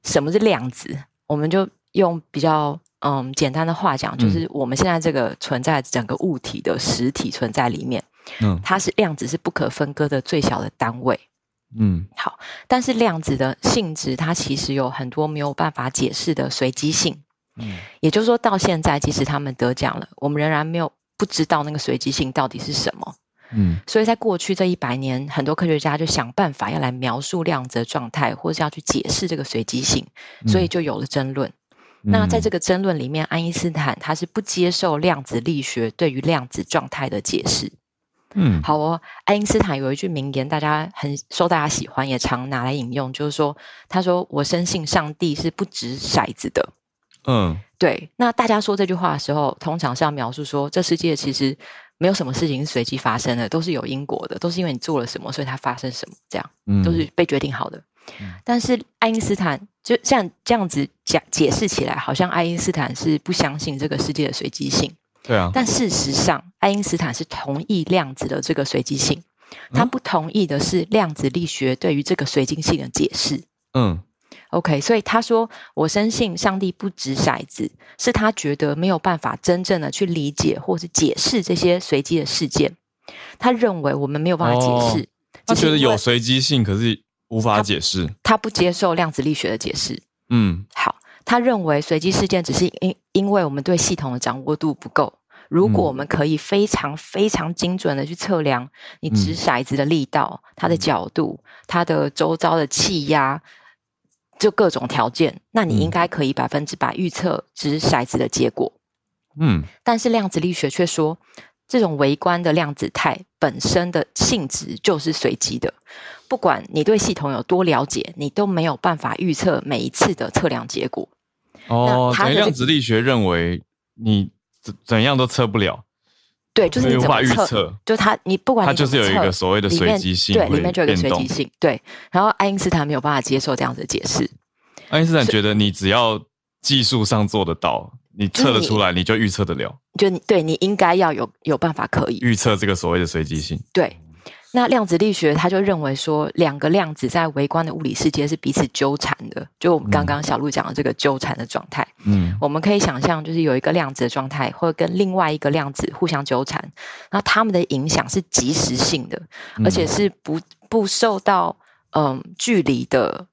Speaker 3: 什么是量子？我们就用比较嗯简单的话讲，就是我们现在这个存在整个物体的实体存在里面，嗯，它是量子是不可分割的最小的单位。嗯，好，但是量子的性质它其实有很多没有办法解释的随机性。嗯，也就是说到现在，即使他们得奖了，我们仍然没有不知道那个随机性到底是什么。嗯，所以在过去这一百年，很多科学家就想办法要来描述量子的状态，或是要去解释这个随机性，所以就有了争论。那在这个争论里面，爱因斯坦他是不接受量子力学对于量子状态的解释。嗯，好哦，爱因斯坦有一句名言，大家很受大家喜欢，也常拿来引用，就是说，他说：“我深信上帝是不掷骰子的。”嗯，对。那大家说这句话的时候，通常是要描述说，这世界其实。没有什么事情是随机发生的，都是有因果的，都是因为你做了什么，所以它发生什么，这样，都是被决定好的。但是爱因斯坦就像这样子讲解释起来，好像爱因斯坦是不相信这个世界的随机性。
Speaker 1: 对啊。
Speaker 3: 但事实上，爱因斯坦是同意量子的这个随机性，他不同意的是量子力学对于这个随机性的解释。嗯。OK，所以他说：“我深信上帝不掷骰子，是他觉得没有办法真正的去理解或是解释这些随机的事件。他认为我们没有办法解释。
Speaker 1: 他觉得有随机性，可是无法解释。
Speaker 3: 他不接受量子力学的解释。嗯，好，他认为随机事件只是因因为我们对系统的掌握度不够。如果我们可以非常非常精准的去测量你掷骰子的力道、它的角度、它的周遭的气压。”就各种条件，那你应该可以百分之百预测掷骰子的结果。嗯，但是量子力学却说，这种微观的量子态本身的性质就是随机的，不管你对系统有多了解，你都没有办法预测每一次的测量结果。
Speaker 1: 哦，所以量子力学认为你怎怎样都测不了。
Speaker 3: 对，就是你
Speaker 1: 无法预测，
Speaker 3: 就它，你不管
Speaker 1: 它就是有一个所谓的随机性，
Speaker 3: 对，里面就有一个随机性，对。然后爱因斯坦没有办法接受这样子的解释。
Speaker 1: 爱因斯坦觉得你只要技术上做得到，你测得出来，你就预测得了。
Speaker 3: 就你对你应该要有有办法可以
Speaker 1: 预测这个所谓的随机性。
Speaker 3: 对。那量子力学他就认为说，两个量子在微观的物理世界是彼此纠缠的，就我们刚刚小鹿讲的这个纠缠的状态。嗯，我们可以想象，就是有一个量子的状态会跟另外一个量子互相纠缠，那它们的影响是即时性的，而且是不不受到嗯距离的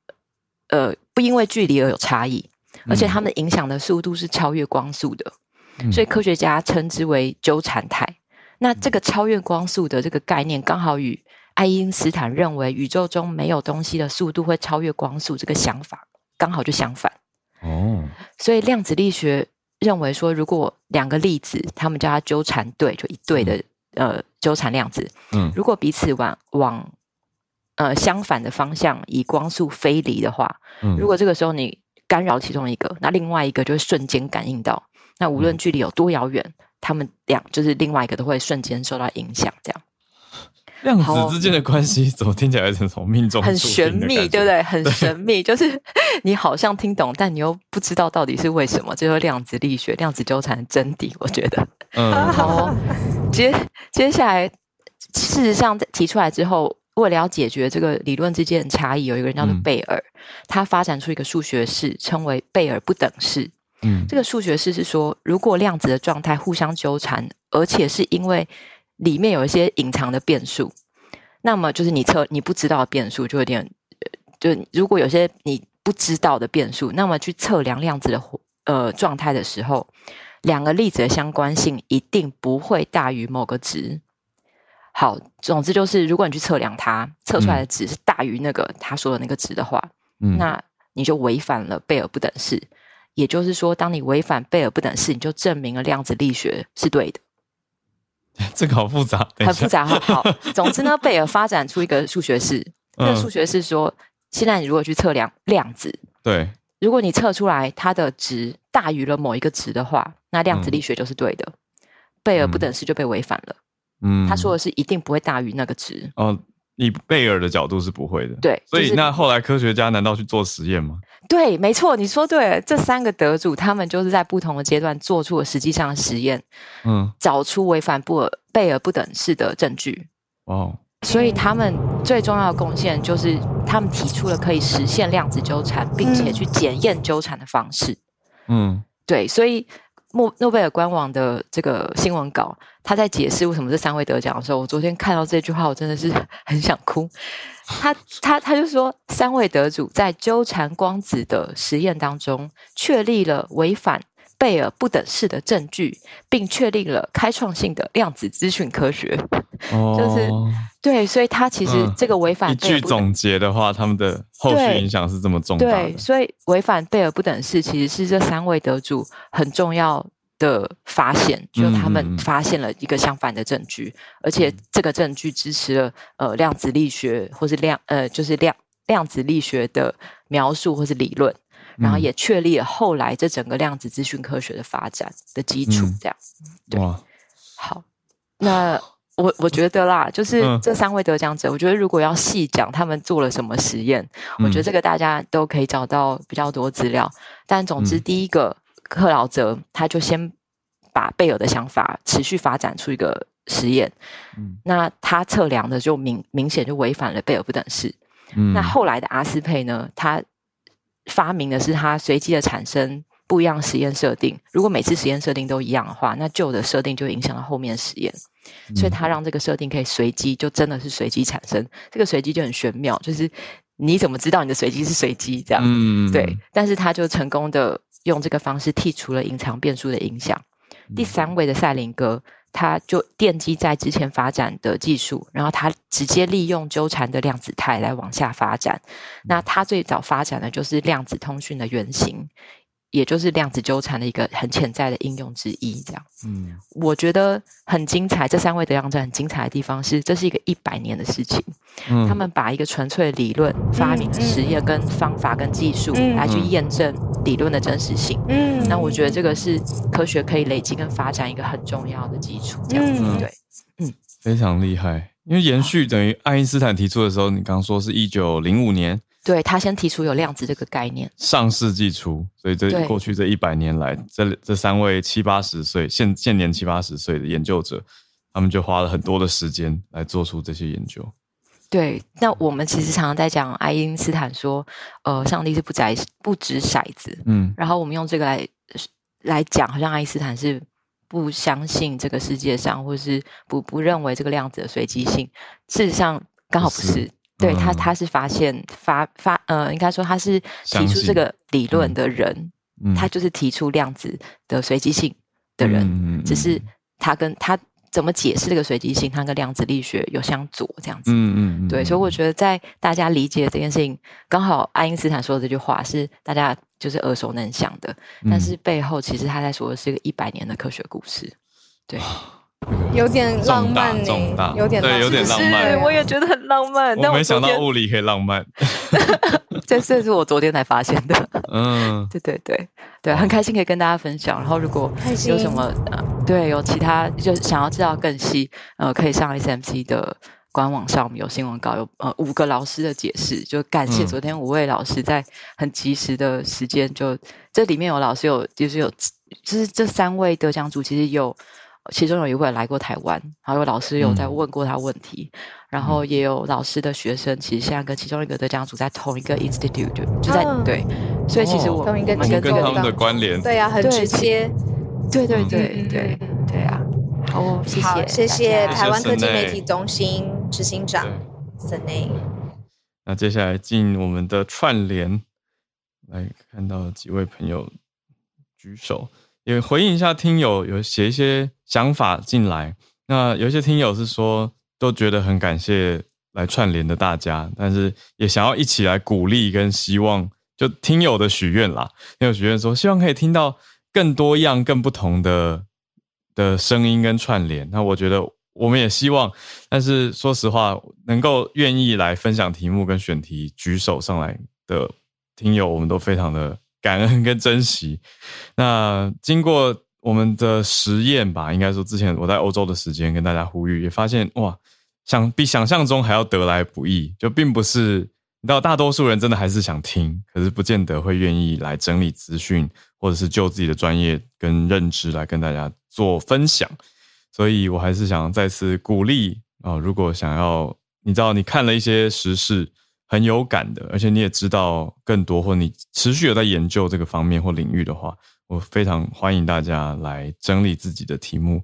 Speaker 3: 呃不因为距离而有差异，而且它们影响的速度是超越光速的，所以科学家称之为纠缠态。那这个超越光速的这个概念，刚好与爱因斯坦认为宇宙中没有东西的速度会超越光速这个想法，刚好就相反。哦，所以量子力学认为说，如果两个粒子，他们叫它纠缠对，就一对的呃纠缠量子，嗯，如果彼此往往呃相反的方向以光速飞离的话，嗯，如果这个时候你干扰其中一个，那另外一个就会瞬间感应到。那无论距离有多遥远，他们俩就是另外一个都会瞬间受到影响，这样。
Speaker 1: 量子之间的关系怎么听起来有点从命中
Speaker 3: 很玄秘，对不对？很 <laughs> 神秘，就是 <laughs> 你好像听懂，但你又不知道到底是为什么。就是量子力学、量子纠缠的真谛，我觉得。嗯，<laughs> 好。接接下来，事实上提出来之后，为了要解决这个理论之间的差异，有一个人叫做贝尔，他发展出一个数学式，称为贝尔不等式。嗯，这个数学式是说，如果量子的状态互相纠缠，而且是因为里面有一些隐藏的变数，那么就是你测你不知道的变数，就有点，就如果有些你不知道的变数，那么去测量量子的呃状态的时候，两个粒子的相关性一定不会大于某个值。好，总之就是，如果你去测量它，测出来的值是大于那个他说的那个值的话，那你就违反了贝尔不等式。也就是说，当你违反贝尔不等式，你就证明了量子力学是对的。<laughs>
Speaker 1: 这个好复杂，
Speaker 3: 很复杂。好，总之呢，贝尔发展出一个数学式。<laughs> 那个数学是说，现在你如果去测量量子，
Speaker 1: 对，
Speaker 3: 如果你测出来它的值大于了某一个值的话，那量子力学就是对的。贝尔不等式就被违反了。嗯，他说的是一定不会大于那个值。
Speaker 1: 哦，以贝尔的角度是不会的。
Speaker 3: 对，
Speaker 1: 所以那后来科学家难道去做实验吗？
Speaker 3: 对，没错，你说对了。这三个得主，他们就是在不同的阶段做出了实际上的实验，嗯，找出违反布尔贝尔不等式的证据。哦，所以他们最重要的贡献就是他们提出了可以实现量子纠缠，并且去检验纠缠的方式。嗯，对，所以。诺诺贝尔官网的这个新闻稿，他在解释为什么这三位得奖的时候，我昨天看到这句话，我真的是 <laughs> 很想哭。他他他就说，三位得主在纠缠光子的实验当中，确立了违反贝尔不等式的证据，并确立了开创性的量子资讯科学。<laughs> 就是对，所以他其实这个违反
Speaker 1: 一句总结的话，他们的后续影响是这么重大。
Speaker 3: 对，所以违反贝尔不等式其实是这三位得主很重要的发现，就他们发现了一个相反的证据，而且这个证据支持了呃量子力学或是量呃就是量量子力学的描述或是理论，然后也确立了后来这整个量子资讯科学的发展的基础。这样，对，好，那。我我觉得啦，就是这三位得奖者，我觉得如果要细讲他们做了什么实验，我觉得这个大家都可以找到比较多资料。但总之，第一个克劳泽他就先把贝尔的想法持续发展出一个实验，那他测量的就明明显就违反了贝尔不等式。那后来的阿斯佩呢，他发明的是它随机的产生不一样实验设定。如果每次实验设定都一样的话，那旧的设定就影响了后面实验。所以它让这个设定可以随机，就真的是随机产生。这个随机就很玄妙，就是你怎么知道你的随机是随机？这样，嗯，对。但是他就成功的用这个方式剔除了隐藏变数的影响。第三位的赛林格，他就奠基在之前发展的技术，然后他直接利用纠缠的量子态来往下发展。那他最早发展的就是量子通讯的原型。也就是量子纠缠的一个很潜在的应用之一，这样。嗯，我觉得很精彩。这三位得奖者很精彩的地方是，这是一个一百年的事情。嗯，他们把一个纯粹的理论、发明、实验跟方法跟技术来去验证理论的真实性。嗯，那我觉得这个是科学可以累积跟发展一个很重要的基础。这样子，对，
Speaker 1: 嗯，非常厉害。因为延续等于爱因斯坦提出的时候，你刚刚说是一九零五年。
Speaker 3: 对他先提出有量子这个概念，
Speaker 1: 上世纪初，所以这过去这一百年来，这这三位七八十岁现现年七八十岁的研究者，他们就花了很多的时间来做出这些研究。
Speaker 3: 对，那我们其实常常在讲爱因斯坦说，呃，上帝是不摘不掷骰子，嗯，然后我们用这个来来讲，好像爱因斯坦是不相信这个世界上，或是不不认为这个量子的随机性，事实上刚好不是。对他，他是发现发发呃，应该说他是提出这个理论的人，他就是提出量子的随机性的人，只是他跟他怎么解释这个随机性，他跟量子力学有相左这样子。嗯嗯对，所以我觉得在大家理解这件事情，刚好爱因斯坦说的这句话是大家就是耳熟能详的，但是背后其实他在说的是一个一百年的科学故事。对。<laughs>
Speaker 2: 有点浪漫
Speaker 1: 呢，
Speaker 2: 有点
Speaker 1: 对，有点浪漫。
Speaker 3: 我也觉得很浪漫。
Speaker 1: 我没想到物理可以浪漫。<laughs>
Speaker 3: 这 <laughs> 这是我昨天才发现的。<laughs>
Speaker 1: 嗯，
Speaker 3: 对对对对，很开心可以跟大家分享。然后如果有什么呃，对，有其他就想要知道更细，呃，可以上 SMC 的官网上，我们有新闻稿，有呃五个老师的解释。就感谢昨天五位老师在很及时的时间，就这里面有老师有就是有就是这三位得奖组其实有。其中有一位来过台湾，然后有老师有在问过他问题，然后也有老师的学生，其实现在跟其中一个得奖组在同一个 institute，就在对，所以其实我
Speaker 2: 同一个
Speaker 1: 跟他们的关联，
Speaker 2: 对啊，很直接，
Speaker 3: 对对对对对啊，好，谢谢
Speaker 2: 谢谢台湾科技媒体中心执行长森内。
Speaker 1: 那接下来进我们的串联，来看到几位朋友举手。也回应一下听友有写一些想法进来，那有一些听友是说都觉得很感谢来串联的大家，但是也想要一起来鼓励跟希望，就听友的许愿啦。听友许愿说希望可以听到更多样、更不同的的声音跟串联。那我觉得我们也希望，但是说实话，能够愿意来分享题目跟选题举手上来的听友，我们都非常的。感恩跟珍惜。<laughs> 那经过我们的实验吧，应该说之前我在欧洲的时间跟大家呼吁，也发现哇，想比想象中还要得来不易。就并不是你知道，大多数人真的还是想听，可是不见得会愿意来整理资讯，或者是就自己的专业跟认知来跟大家做分享。所以我还是想再次鼓励啊，如果想要你知道你看了一些时事。很有感的，而且你也知道更多，或你持续有在研究这个方面或领域的话，我非常欢迎大家来整理自己的题目。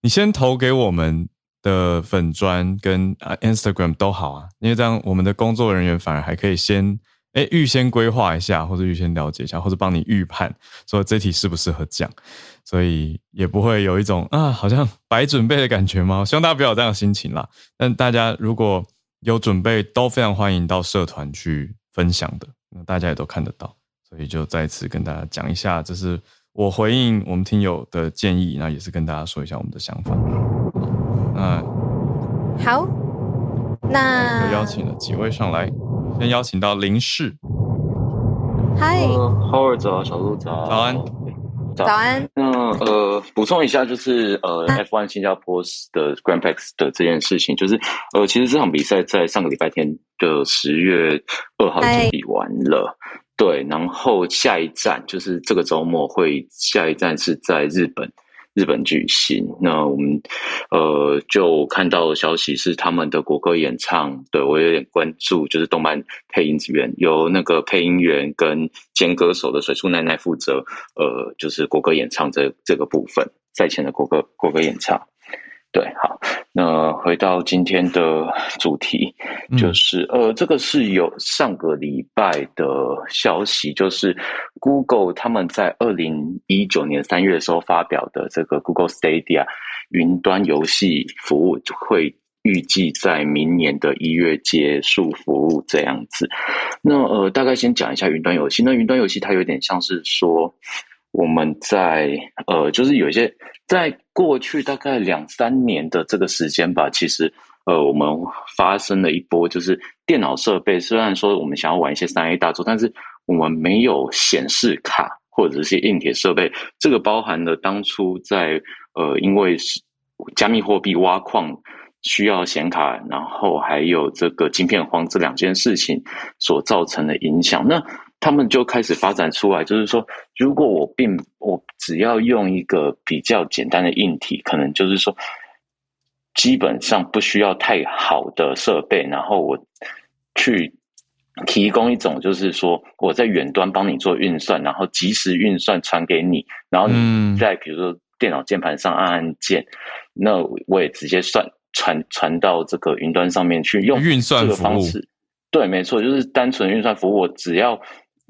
Speaker 1: 你先投给我们的粉砖跟啊 Instagram 都好啊，因为这样我们的工作人员反而还可以先哎预先规划一下，或者预先了解一下，或者帮你预判说这题适不适合讲，所以也不会有一种啊好像白准备的感觉吗？希望大家不要有这样的心情啦。但大家如果有准备都非常欢迎到社团去分享的，那大家也都看得到，所以就再次跟大家讲一下，这是我回应我们听友的建议，那也是跟大家说一下我们的想法。那
Speaker 2: 好，那
Speaker 1: 邀请了几位上来，先邀请到林氏，
Speaker 2: 嗨
Speaker 4: ，Howard 早，小鹿早，
Speaker 1: 早安。
Speaker 2: 早安。
Speaker 4: 那呃，补充一下，就是呃，F1 新加坡的 Grand Prix 的这件事情，就是呃，其实这场比赛在上个礼拜天的十月二号已经比完了，对。然后下一站就是这个周末会下一站是在日本。日本举行，那我们呃就看到消息是他们的国歌演唱，对我有点关注，就是动漫配音员由那个配音员跟兼歌手的水树奈奈负责，呃，就是国歌演唱这这个部分，赛前的国歌国歌演唱。对，好，那回到今天的主题，就是呃，这个是有上个礼拜的消息，就是 Google 他们在二零一九年三月的时候发表的这个 Google Stadia 云端游戏服务，会预计在明年的一月结束服务这样子。那呃，大概先讲一下云端游戏。那云端游戏它有点像是说。我们在呃，就是有一些在过去大概两三年的这个时间吧，其实呃，我们发生了一波，就是电脑设备虽然说我们想要玩一些三 A 大作，但是我们没有显示卡或者是硬铁设备。这个包含了当初在呃，因为加密货币挖矿需要显卡，然后还有这个晶片荒这两件事情所造成的影响。那他们就开始发展出来，就是说，如果我并我只要用一个比较简单的硬体，可能就是说，基本上不需要太好的设备，然后我去提供一种，就是说我在远端帮你做运算，然后及时运算传给你，然后你在比如说电脑键盘上按按键，那我也直接算传传到这个云端上面去用
Speaker 1: 运算方式。
Speaker 4: 对，没错，就是单纯运算服务，我只要。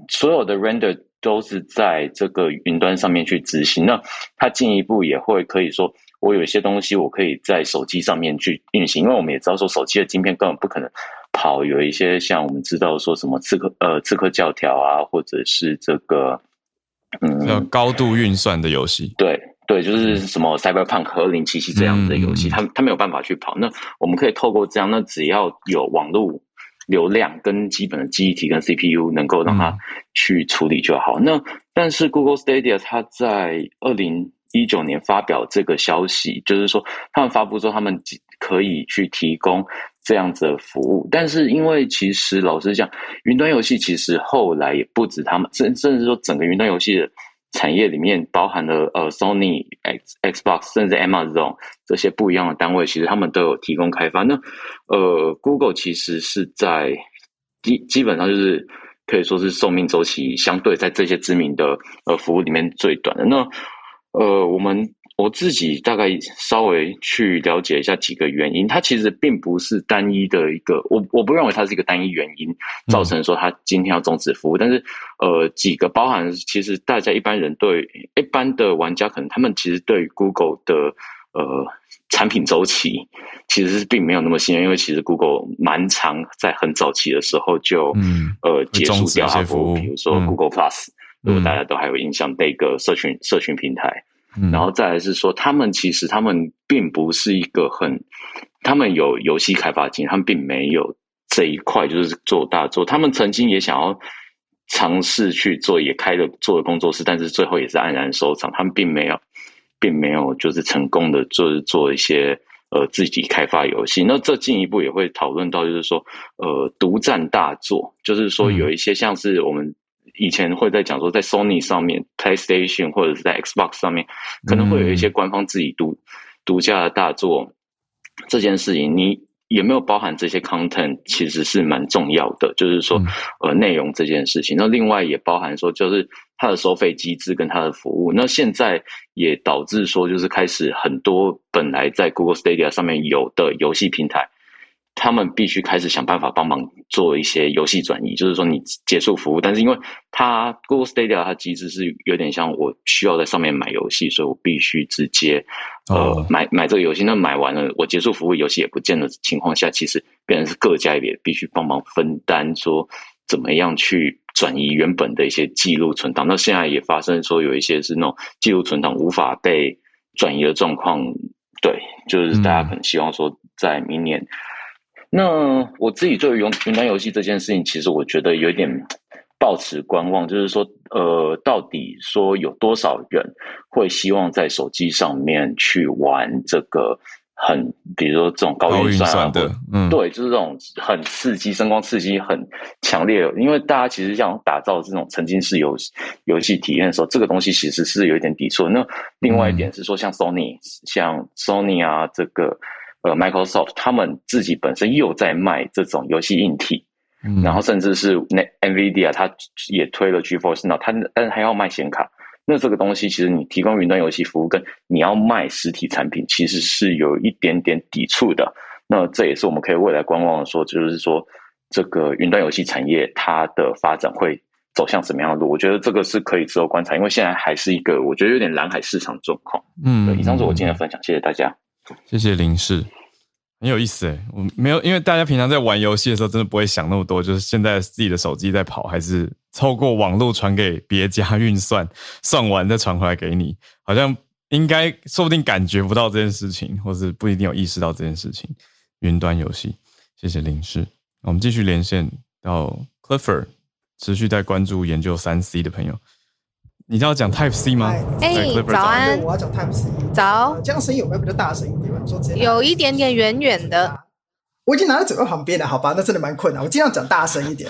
Speaker 4: 所有的 render 都是在这个云端上面去执行。那它进一步也会可以说，我有一些东西我可以在手机上面去运行，因为我们也知道说，手机的晶片根本不可能跑有一些像我们知道说什么刺客呃刺客教条啊，或者是这个
Speaker 1: 嗯高度运算的游戏。
Speaker 4: 对对，就是什么 Cyberpunk 和零七七这样的游戏，它它没有办法去跑。那我们可以透过这样，那只要有网络。流量跟基本的记忆体跟 CPU 能够让它去处理就好。那但是 Google Stadia 它在二零一九年发表这个消息，就是说他们发布之后他们可以去提供这样子的服务。但是因为其实老实讲，云端游戏其实后来也不止他们，甚甚至说整个云端游戏的。产业里面包含了呃，Sony、X、Xbox，甚至 Amazon 这些不一样的单位，其实他们都有提供开发。那呃，Google 其实是在基基本上就是可以说是寿命周期相对在这些知名的呃服务里面最短的。那呃，我们。我自己大概稍微去了解一下几个原因，它其实并不是单一的一个，我我不认为它是一个单一原因造成说它今天要终止服务，但是呃几个包含其实大家一般人对一般的玩家可能他们其实对 Google 的呃产品周期其实是并没有那么信任，因为其实 Google 蛮长在很早期的时候就嗯呃结束掉它服务，比如说 Google Plus，如果大家都还有印象的一个社群社群平台。然后再来是说，他们其实他们并不是一个很，他们有游戏开发经验，他们并没有这一块就是做大做。他们曾经也想要尝试去做，也开了做的工作室，但是最后也是黯然收场。他们并没有，并没有就是成功的做做一些呃自己开发游戏。那这进一步也会讨论到，就是说呃独占大作，就是说有一些像是我们。以前会在讲说，在 Sony 上面、PlayStation 或者是在 Xbox 上面，可能会有一些官方自己独独家的大作。这件事情，你有没有包含这些 content，其实是蛮重要的。就是说，呃，内容这件事情。那另外也包含说，就是它的收费机制跟它的服务。那现在也导致说，就是开始很多本来在 Google Stadia 上面有的游戏平台。他们必须开始想办法帮忙做一些游戏转移，就是说你结束服务，但是因为它 Google Stadia 它机制是有点像我需要在上面买游戏，所以我必须直接呃买买这个游戏。那买完了我结束服务，游戏也不见的情况下，其实变成是各家也必须帮忙分担，说怎么样去转移原本的一些记录存档。那现在也发生说有一些是那种记录存档无法被转移的状况，对，就是大家可能希望说在明年。那我自己对于云云端游戏这件事情，其实我觉得有点抱持观望，就是说，呃，到底说有多少人会希望在手机上面去玩这个很，比如说这种高
Speaker 1: 运
Speaker 4: 算
Speaker 1: 的，
Speaker 4: 嗯，对，就是这种很刺激、声光刺激很强烈，因为大家其实想打造这种沉浸式游游戏体验的时候，这个东西其实是有一点抵触。那另外一点是说，像 Sony、像 Sony 啊，这个。呃，Microsoft 他们自己本身又在卖这种游戏硬体，然后甚至是那 NVIDIA 它也推了 GeForce Now，它但是还要卖显卡。那这个东西其实你提供云端游戏服务，跟你要卖实体产品，其实是有一点点抵触的。那这也是我们可以未来观望的说，就是说这个云端游戏产业它的发展会走向什么样的路？我觉得这个是可以之后观察，因为现在还是一个我觉得有点蓝海市场状况。嗯，以上是我今天的分享，谢谢大家。
Speaker 1: 谢谢林氏，很有意思诶。我没有，因为大家平常在玩游戏的时候，真的不会想那么多。就是现在自己的手机在跑，还是透过网络传给别家运算，算完再传回来给你，好像应该说不定感觉不到这件事情，或是不一定有意识到这件事情。云端游戏，谢谢林氏。我们继续连线到 Clifford，持续在关注研究三 C 的朋友。你要讲 Type C 吗？
Speaker 2: 哎，早安！
Speaker 5: 我要讲 Type C。
Speaker 2: 早。
Speaker 5: 这样声音有没有比较大声一点？你说这
Speaker 2: 样。有一点点远远的。
Speaker 5: 我已经拿在嘴巴旁边了，好吧？那真的蛮困难。我尽量讲大声一点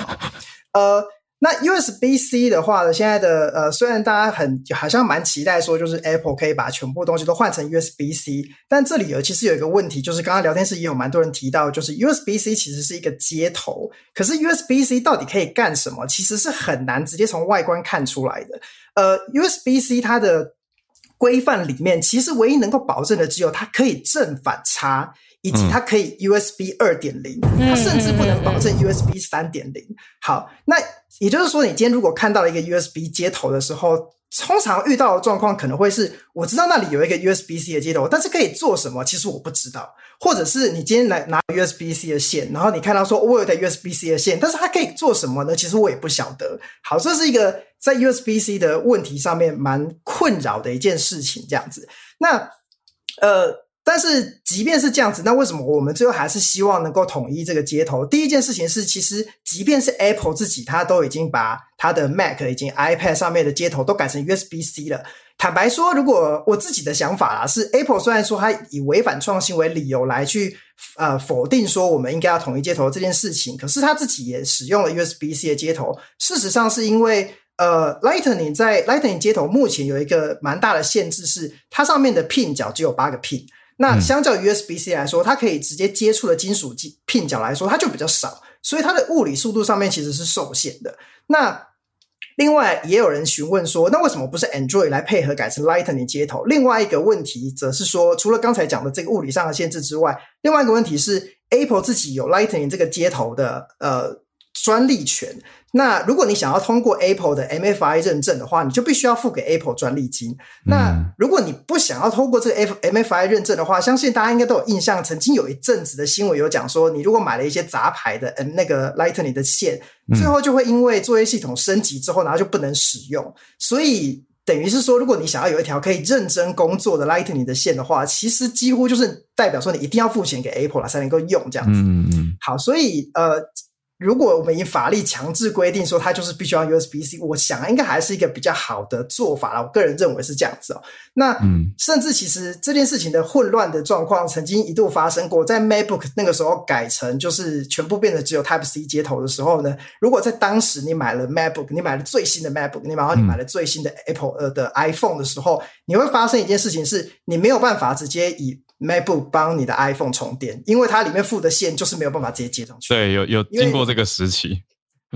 Speaker 5: 呃。那 USB C 的话呢？现在的呃，虽然大家很好像蛮期待说，就是 Apple 可以把全部东西都换成 USB C，但这里有其实有一个问题，就是刚刚聊天室也有蛮多人提到，就是 USB C 其实是一个接头，可是 USB C 到底可以干什么？其实是很难直接从外观看出来的。呃，USB C 它的规范里面，其实唯一能够保证的只有它可以正反插。以及它可以 USB 二点零，它甚至不能保证 USB 三点零。好，那也就是说，你今天如果看到了一个 USB 接头的时候，通常遇到的状况可能会是：我知道那里有一个 USB C 的接头，但是可以做什么？其实我不知道。或者是你今天来拿 USB C 的线，然后你看到说我有台 USB C 的线，但是它可以做什么呢？其实我也不晓得。好，这是一个在 USB C 的问题上面蛮困扰的一件事情。这样子，那呃。但是即便是这样子，那为什么我们最后还是希望能够统一这个接头？第一件事情是，其实即便是 Apple 自己，它都已经把它的 Mac 以及 iPad 上面的接头都改成 USB C 了。坦白说，如果我自己的想法啦，是 Apple 虽然说它以违反创新为理由来去呃否定说我们应该要统一接头这件事情，可是它自己也使用了 USB C 的接头。事实上是因为。呃，Lightning 在 Lightning 接头目前有一个蛮大的限制，是它上面的 pin 角只有八个 pin。那相较于 USB C 来说，它可以直接接触的金属 pin 角来说，它就比较少，所以它的物理速度上面其实是受限的。那另外也有人询问说，那为什么不是 Android 来配合改成 Lightning 接头？另外一个问题则是说，除了刚才讲的这个物理上的限制之外，另外一个问题是 Apple 自己有 Lightning 这个接头的呃专利权。那如果你想要通过 Apple 的 MFI 认证的话，你就必须要付给 Apple 专利金。那如果你不想要通过这个 F MFI 认证的话，相信大家应该都有印象，曾经有一阵子的新闻有讲说，你如果买了一些杂牌的嗯那个 Lightning 的线，最后就会因为作业系统升级之后，然后就不能使用。所以等于是说，如果你想要有一条可以认真工作的 Lightning 的线的话，其实几乎就是代表说你一定要付钱给 Apple 了才能够用这样子。嗯嗯。好，所以呃。如果我们以法律强制规定说它就是必须要 USB C，我想应该还是一个比较好的做法了。我个人认为是这样子哦。那嗯甚至其实这件事情的混乱的状况曾经一度发生过，在 MacBook 那个时候改成就是全部变得只有 Type C 接头的时候呢，如果在当时你买了 MacBook，你买了最新的 MacBook，你然后你买了最新的 Apple 呃的 iPhone 的时候，你会发生一件事情，是你没有办法直接以 MacBook 帮你的 iPhone 充电，因为它里面附的线就是没有办法直接接上去。
Speaker 1: 对，有有经过这个时期。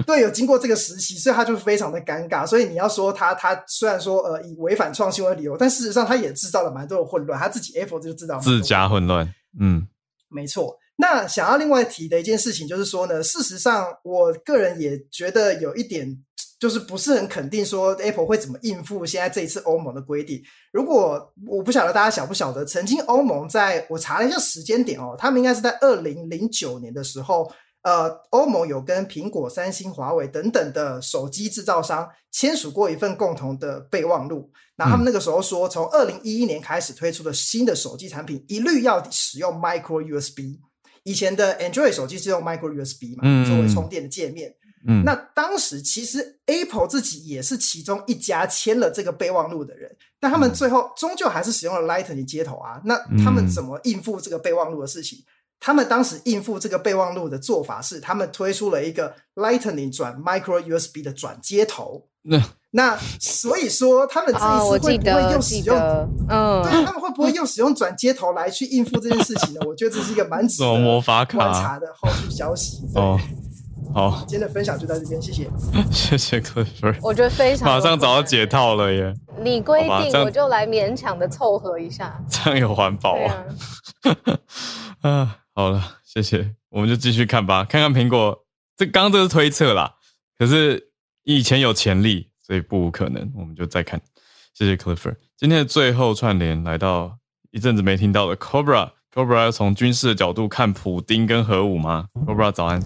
Speaker 5: 对，有经过这个时期，所以他就非常的尴尬。所以你要说他，他虽然说呃以违反创新为理由，但事实上他也制造了蛮多的混乱。他自己 <laughs> Apple 就制造
Speaker 1: 自家混乱。嗯，
Speaker 5: 没错。那想要另外提的一件事情就是说呢，事实上我个人也觉得有一点。就是不是很肯定说 Apple 会怎么应付现在这一次欧盟的规定。如果我不晓得大家晓不晓得，曾经欧盟在我查了一下时间点哦，他们应该是在二零零九年的时候，呃，欧盟有跟苹果、三星、华为等等的手机制造商签署过一份共同的备忘录。那他们那个时候说，从二零一一年开始推出的新的手机产品，一律要使用 Micro USB。以前的 Android 手机是用 Micro USB 嘛，作为充电的界面。嗯，那当时其实 Apple 自己也是其中一家签了这个备忘录的人，但他们最后终究还是使用了 Lightning 接头啊。那他们怎么应付这个备忘录的事情？他们当时应付这个备忘录的做法是，他们推出了一个 Lightning 转 Micro USB 的转接头。那那所以说，他们这一次会不会用使用？嗯，对，他们会不会用使用转接头来去应付这件事情呢？我觉得这是一个蛮值得观察的后续消息。哦。
Speaker 1: 好，
Speaker 5: 今天的分享就到这边，谢谢，
Speaker 1: 谢谢 Clifford，
Speaker 2: 我觉得非常，
Speaker 1: 马上找到解套了耶！
Speaker 2: 你规定我就来勉强的凑合一下，
Speaker 1: 这样有环保啊！啊，<laughs> 好了，谢谢，我们就继续看吧，看看苹果，这刚刚这是推测啦，可是以前有潜力，所以不无可能，我们就再看。谢谢 Clifford，今天的最后串联来到一阵子没听到的 Cobra。Cobra 要从军事的角度看普丁跟核武吗？Cobra 早安，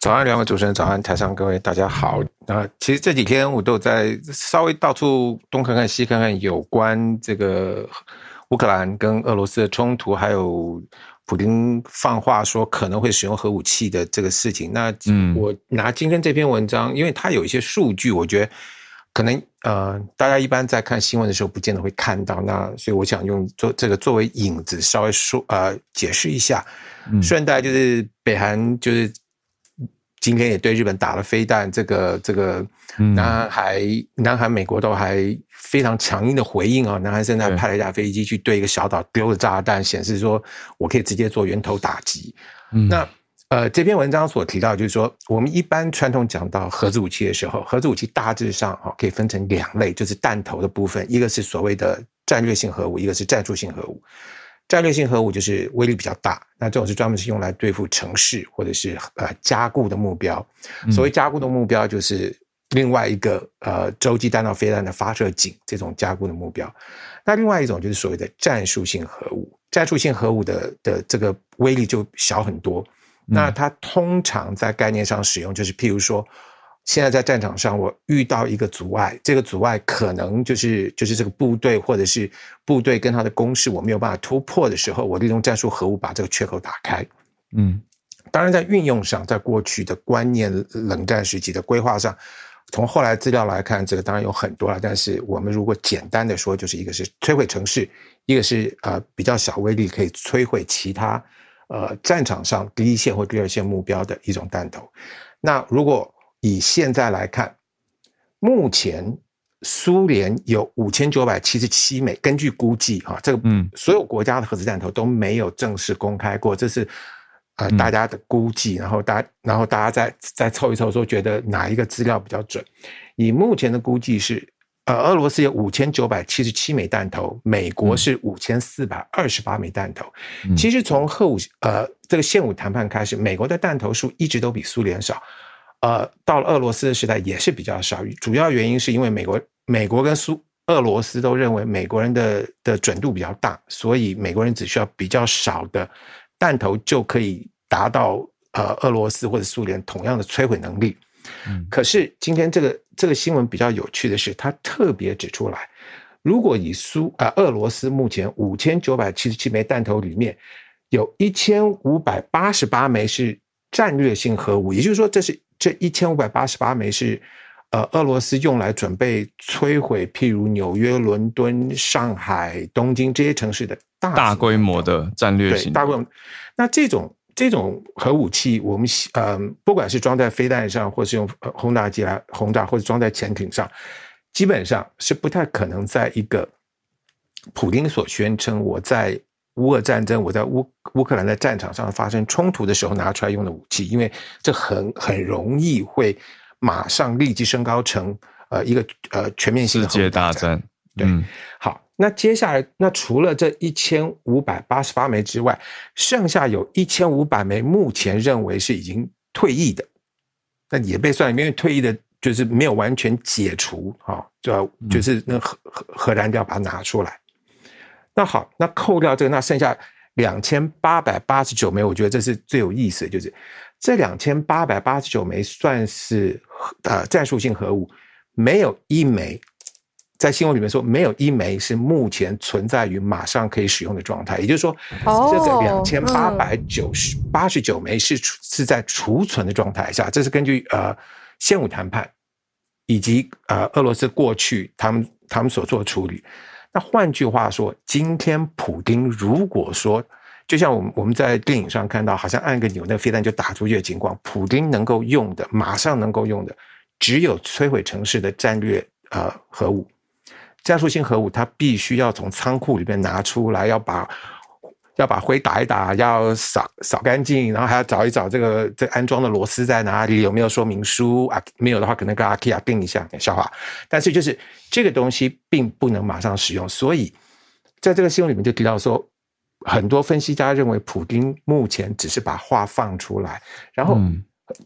Speaker 6: 早安，两位主持人早安，台上各位大家好。啊，其实这几天我都在稍微到处东看看西看看，有关这个乌克兰跟俄罗斯的冲突，还有普京放话说可能会使用核武器的这个事情。那我拿今天这篇文章，因为它有一些数据，我觉得。可能呃，大家一般在看新闻的时候，不见得会看到。那所以我想用做这个作为引子，稍微说呃解释一下。顺带就是北韩就是今天也对日本打了飞弹，这个这个南韩、南韩、美国都还非常强硬的回应啊。南韩现在派了一架飞机去对一个小岛丢了炸弹，显示说我可以直接做源头打击。那呃，这篇文章所提到就是说，我们一般传统讲到核子武器的时候，核子武器大致上哈可以分成两类，就是弹头的部分，一个是所谓的战略性核武，一个是战术性核武。战略性核武就是威力比较大，那这种是专门是用来对付城市或者是呃加固的目标。所谓加固的目标，就是另外一个呃洲际弹道飞弹的发射井这种加固的目标。那另外一种就是所谓的战术性核武，战术性核武的的这个威力就小很多。那它通常在概念上使用，就是譬如说，现在在战场上，我遇到一个阻碍，这个阻碍可能就是就是这个部队或者是部队跟他的攻势我没有办法突破的时候，我利用战术核武把这个缺口打开。
Speaker 1: 嗯，
Speaker 6: 当然在运用上，在过去的观念、冷战时期的规划上，从后来资料来看，这个当然有很多了。但是我们如果简单的说，就是一个是摧毁城市，一个是呃比较小威力可以摧毁其他呃战场上第一线或第二线目标的一种弹头。那如果以现在来看，目前苏联有五千九百七十七枚，根据估计，哈，这个嗯，所有国家的核子弹头都没有正式公开过，这是呃大家的估计，然后大然后大家再再凑一凑，说觉得哪一个资料比较准？以目前的估计是，呃，俄罗斯有五千九百七十七枚弹头，美国是五千四百二十八枚弹头。其实从核武呃这个现武谈判开始，美国的弹头数一直都比苏联少。呃，到了俄罗斯的时代也是比较少，主要原因是因为美国、美国跟苏、俄罗斯都认为美国人的的准度比较大，所以美国人只需要比较少的弹头就可以达到呃俄罗斯或者苏联同样的摧毁能力。嗯，可是今天这个这个新闻比较有趣的是，他特别指出来，如果以苏啊俄罗斯目前五千九百七十七枚弹头里面，有一千五百八十八枚是战略性核武，也就是说这是。这一千五百八十八枚是，呃，俄罗斯用来准备摧毁，譬如纽约、伦敦、上海、东京这些城市的大
Speaker 1: 大规模的战略性
Speaker 6: 大规模。那这种这种核武器，我们呃，不管是装在飞弹上，或是用轰炸机来轰炸，或者装在潜艇上，基本上是不太可能在一个普京所宣称我在。乌俄战争，我在乌乌克兰的战场上发生冲突的时候拿出来用的武器，因为这很很容易会马上立即升高成呃一个呃全面性
Speaker 1: 世界大战。
Speaker 6: 对，好，那接下来那除了这一千五百八十八枚之外，剩下有一千五百枚目前认为是已经退役的，那也被算，因为退役的就是没有完全解除啊，就要就是那核核核燃料把它拿出来。那好，那扣掉这个，那剩下两千八百八十九枚，我觉得这是最有意思的，就是这两千八百八十九枚算是呃战术性核武，没有一枚在新闻里面说没有一枚是目前存在于马上可以使用的状态，也就是说，这个两千八百九十八十九枚是是在储存的状态下，这是根据呃现武谈判以及呃俄罗斯过去他们他们所做的处理。那换句话说，今天普丁如果说，就像我们我们在电影上看到，好像按个钮，那飞弹就打出去的情况，普丁能够用的，马上能够用的，只有摧毁城市的战略呃核武，加速性核武，它必须要从仓库里面拿出来，要把。要把灰打一打，要扫扫干净，然后还要找一找这个这安装的螺丝在哪里，有没有说明书啊？没有的话，可能跟阿 K 亚定一下，笑话。但是就是这个东西并不能马上使用，所以在这个新闻里面就提到说，很多分析家认为，普丁目前只是把话放出来，然后。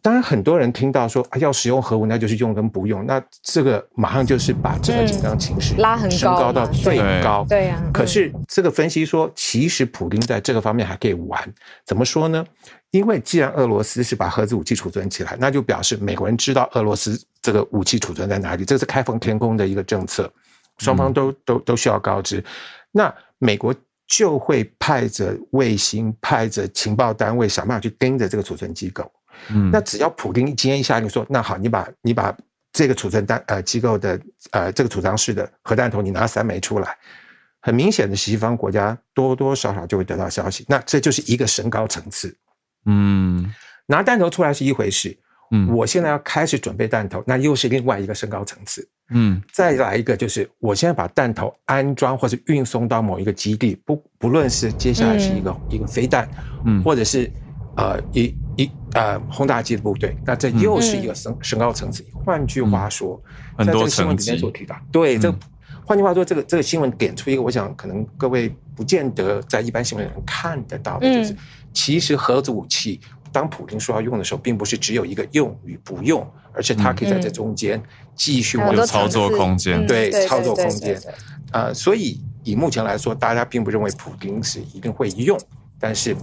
Speaker 6: 当然，很多人听到说要使用核武，那就是用跟不用。那这个马上就是把整个紧张情绪
Speaker 2: 拉很高，
Speaker 6: 升高到最高。
Speaker 2: 对呀。
Speaker 6: 可是这个分析说，其实普京在这个方面还可以玩。怎么说呢？因为既然俄罗斯是把核子武器储存起来，那就表示美国人知道俄罗斯这个武器储存在哪里。这是开放天空的一个政策，双方都都都需要告知。那美国就会派着卫星、派着情报单位，想办法去盯着这个储存机构。嗯，那只要普京今天一下令说，那好，你把你把这个储存单呃机构的呃这个储藏室的核弹头，你拿三枚出来，很明显的西方国家多多少少就会得到消息，那这就是一个升高层次。嗯，拿弹头出来是一回事，嗯，我现在要开始准备弹头，那又是另外一个升高层次。嗯，再来一个就是我现在把弹头安装或者运送到某一个基地，不不论是接下来是一个一个飞弹，嗯，或者是。呃，一一呃，轰炸机的部队，那这又是一个升升高层次。换句话说，
Speaker 1: 在这个
Speaker 6: 新闻里面所提到，对，这换句话说，这个这个新闻点出一个，我想可能各位不见得在一般新闻里看得到的，就是其实核子武器，当普京说要用的时候，并不是只有一个用与不用，而且他可以在这中间继续
Speaker 1: 有操作空间，
Speaker 6: 对，操作空间。呃，所以以目前来说，大家并不认为普京是一定会用。但是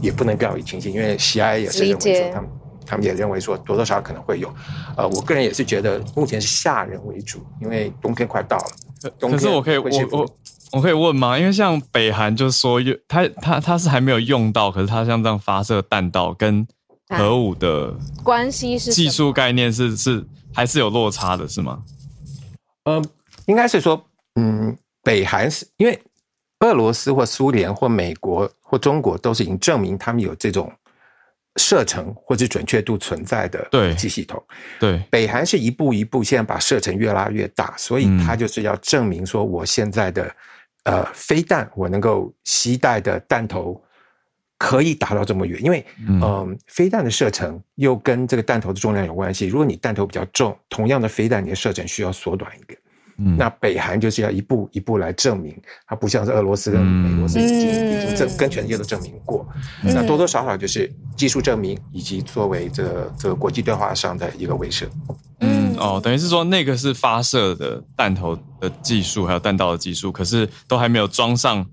Speaker 6: 也不能掉以轻心，因为 CIA 也是认为说他们他们也认为说多多少少可能会有。呃，我个人也是觉得目前是夏人为主，因为冬天快到了。
Speaker 1: 可是我可以我我我可以问吗？因为像北韩就说用他他他是还没有用到，可是他像这样发射弹道跟核武的
Speaker 2: 关系是
Speaker 1: 技术概念是是还是有落差的，是吗？
Speaker 6: 呃，应该是说，嗯，北韩是因为俄罗斯或苏联或美国或中国都是已经证明他们有这种射程或者准确度存在的对机系统。
Speaker 1: 对，
Speaker 6: 北韩是一步一步现在把射程越拉越大，所以他就是要证明说，我现在的呃飞弹我能够携带的弹头可以打到这么远，因为嗯，飞弹的射程又跟这个弹头的重量有关系。如果你弹头比较重，同样的飞弹，你的射程需要缩短一点。那北韩就是要一步一步来证明，它不像是俄罗斯跟美国是已经已经证跟全世界都证明过。那多多少少就是技术证明，以及作为这个这个国际对话上的一个威慑。
Speaker 1: 嗯哦，等于是说那个是发射的弹头的技术，还有弹道的技术，可是都还没有装上。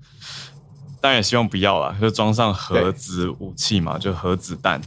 Speaker 1: 当然也希望不要了，就装上核子武器嘛，就核子弹。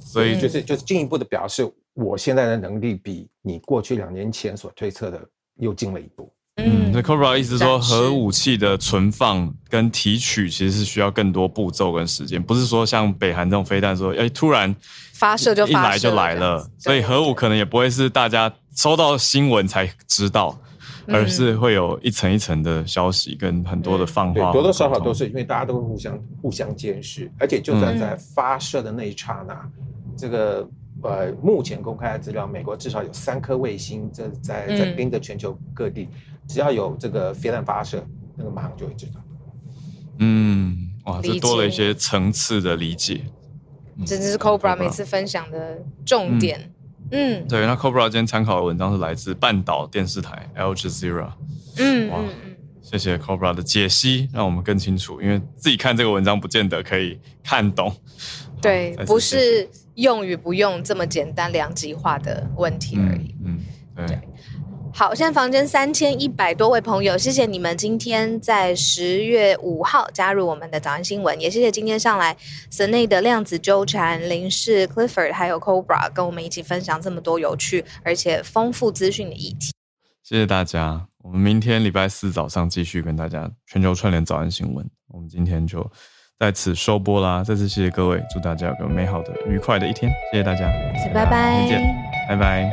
Speaker 6: 所以就是就是进一步的表示，我现在的能力比你过去两年前所推测的。又进了一步。
Speaker 1: 嗯，那 Cobra 意思说，核武器的存放跟提取其实是需要更多步骤跟时间，不是说像北韩这种飞弹说，哎，突然
Speaker 2: 发射就
Speaker 1: 一来就来了。所以核武可能也不会是大家收到新闻才知道，而是会有一层一层的消息跟很多的放话。
Speaker 6: 多多少少都是因为大家都会互相互相监视，而且就算在发射的那一刹那，这个。呃，目前公开的资料，美国至少有三颗卫星，这在在盯着全球各地，只要有这个飞弹发射，那个马上就会知道。
Speaker 1: 嗯，哇，这多了一些层次的理解。
Speaker 2: 这是 Cobra 每次分享的重点。嗯，
Speaker 1: 对，那 Cobra 今天参考的文章是来自半岛电视台 Al Jazeera。嗯，哇，谢谢 Cobra 的解析，让我们更清楚，因为自己看这个文章不见得可以看懂。
Speaker 2: 对，不是。用与不用这么简单两极化的问题而已。
Speaker 1: 嗯，对。
Speaker 2: 好，现在房间三千一百多位朋友，谢谢你们今天在十月五号加入我们的早安新闻，也谢谢今天上来森内的量子纠缠、林氏 Clifford 还有 Cobra 跟我们一起分享这么多有趣而且丰富资讯的议题。
Speaker 1: 谢谢大家，我们明天礼拜四早上继续跟大家全球串联早安新闻。我们今天就。在此收播啦！再次谢谢各位，祝大家有个美好的、愉快的一天。谢谢大家，
Speaker 2: 拜拜，
Speaker 1: 再见，拜拜。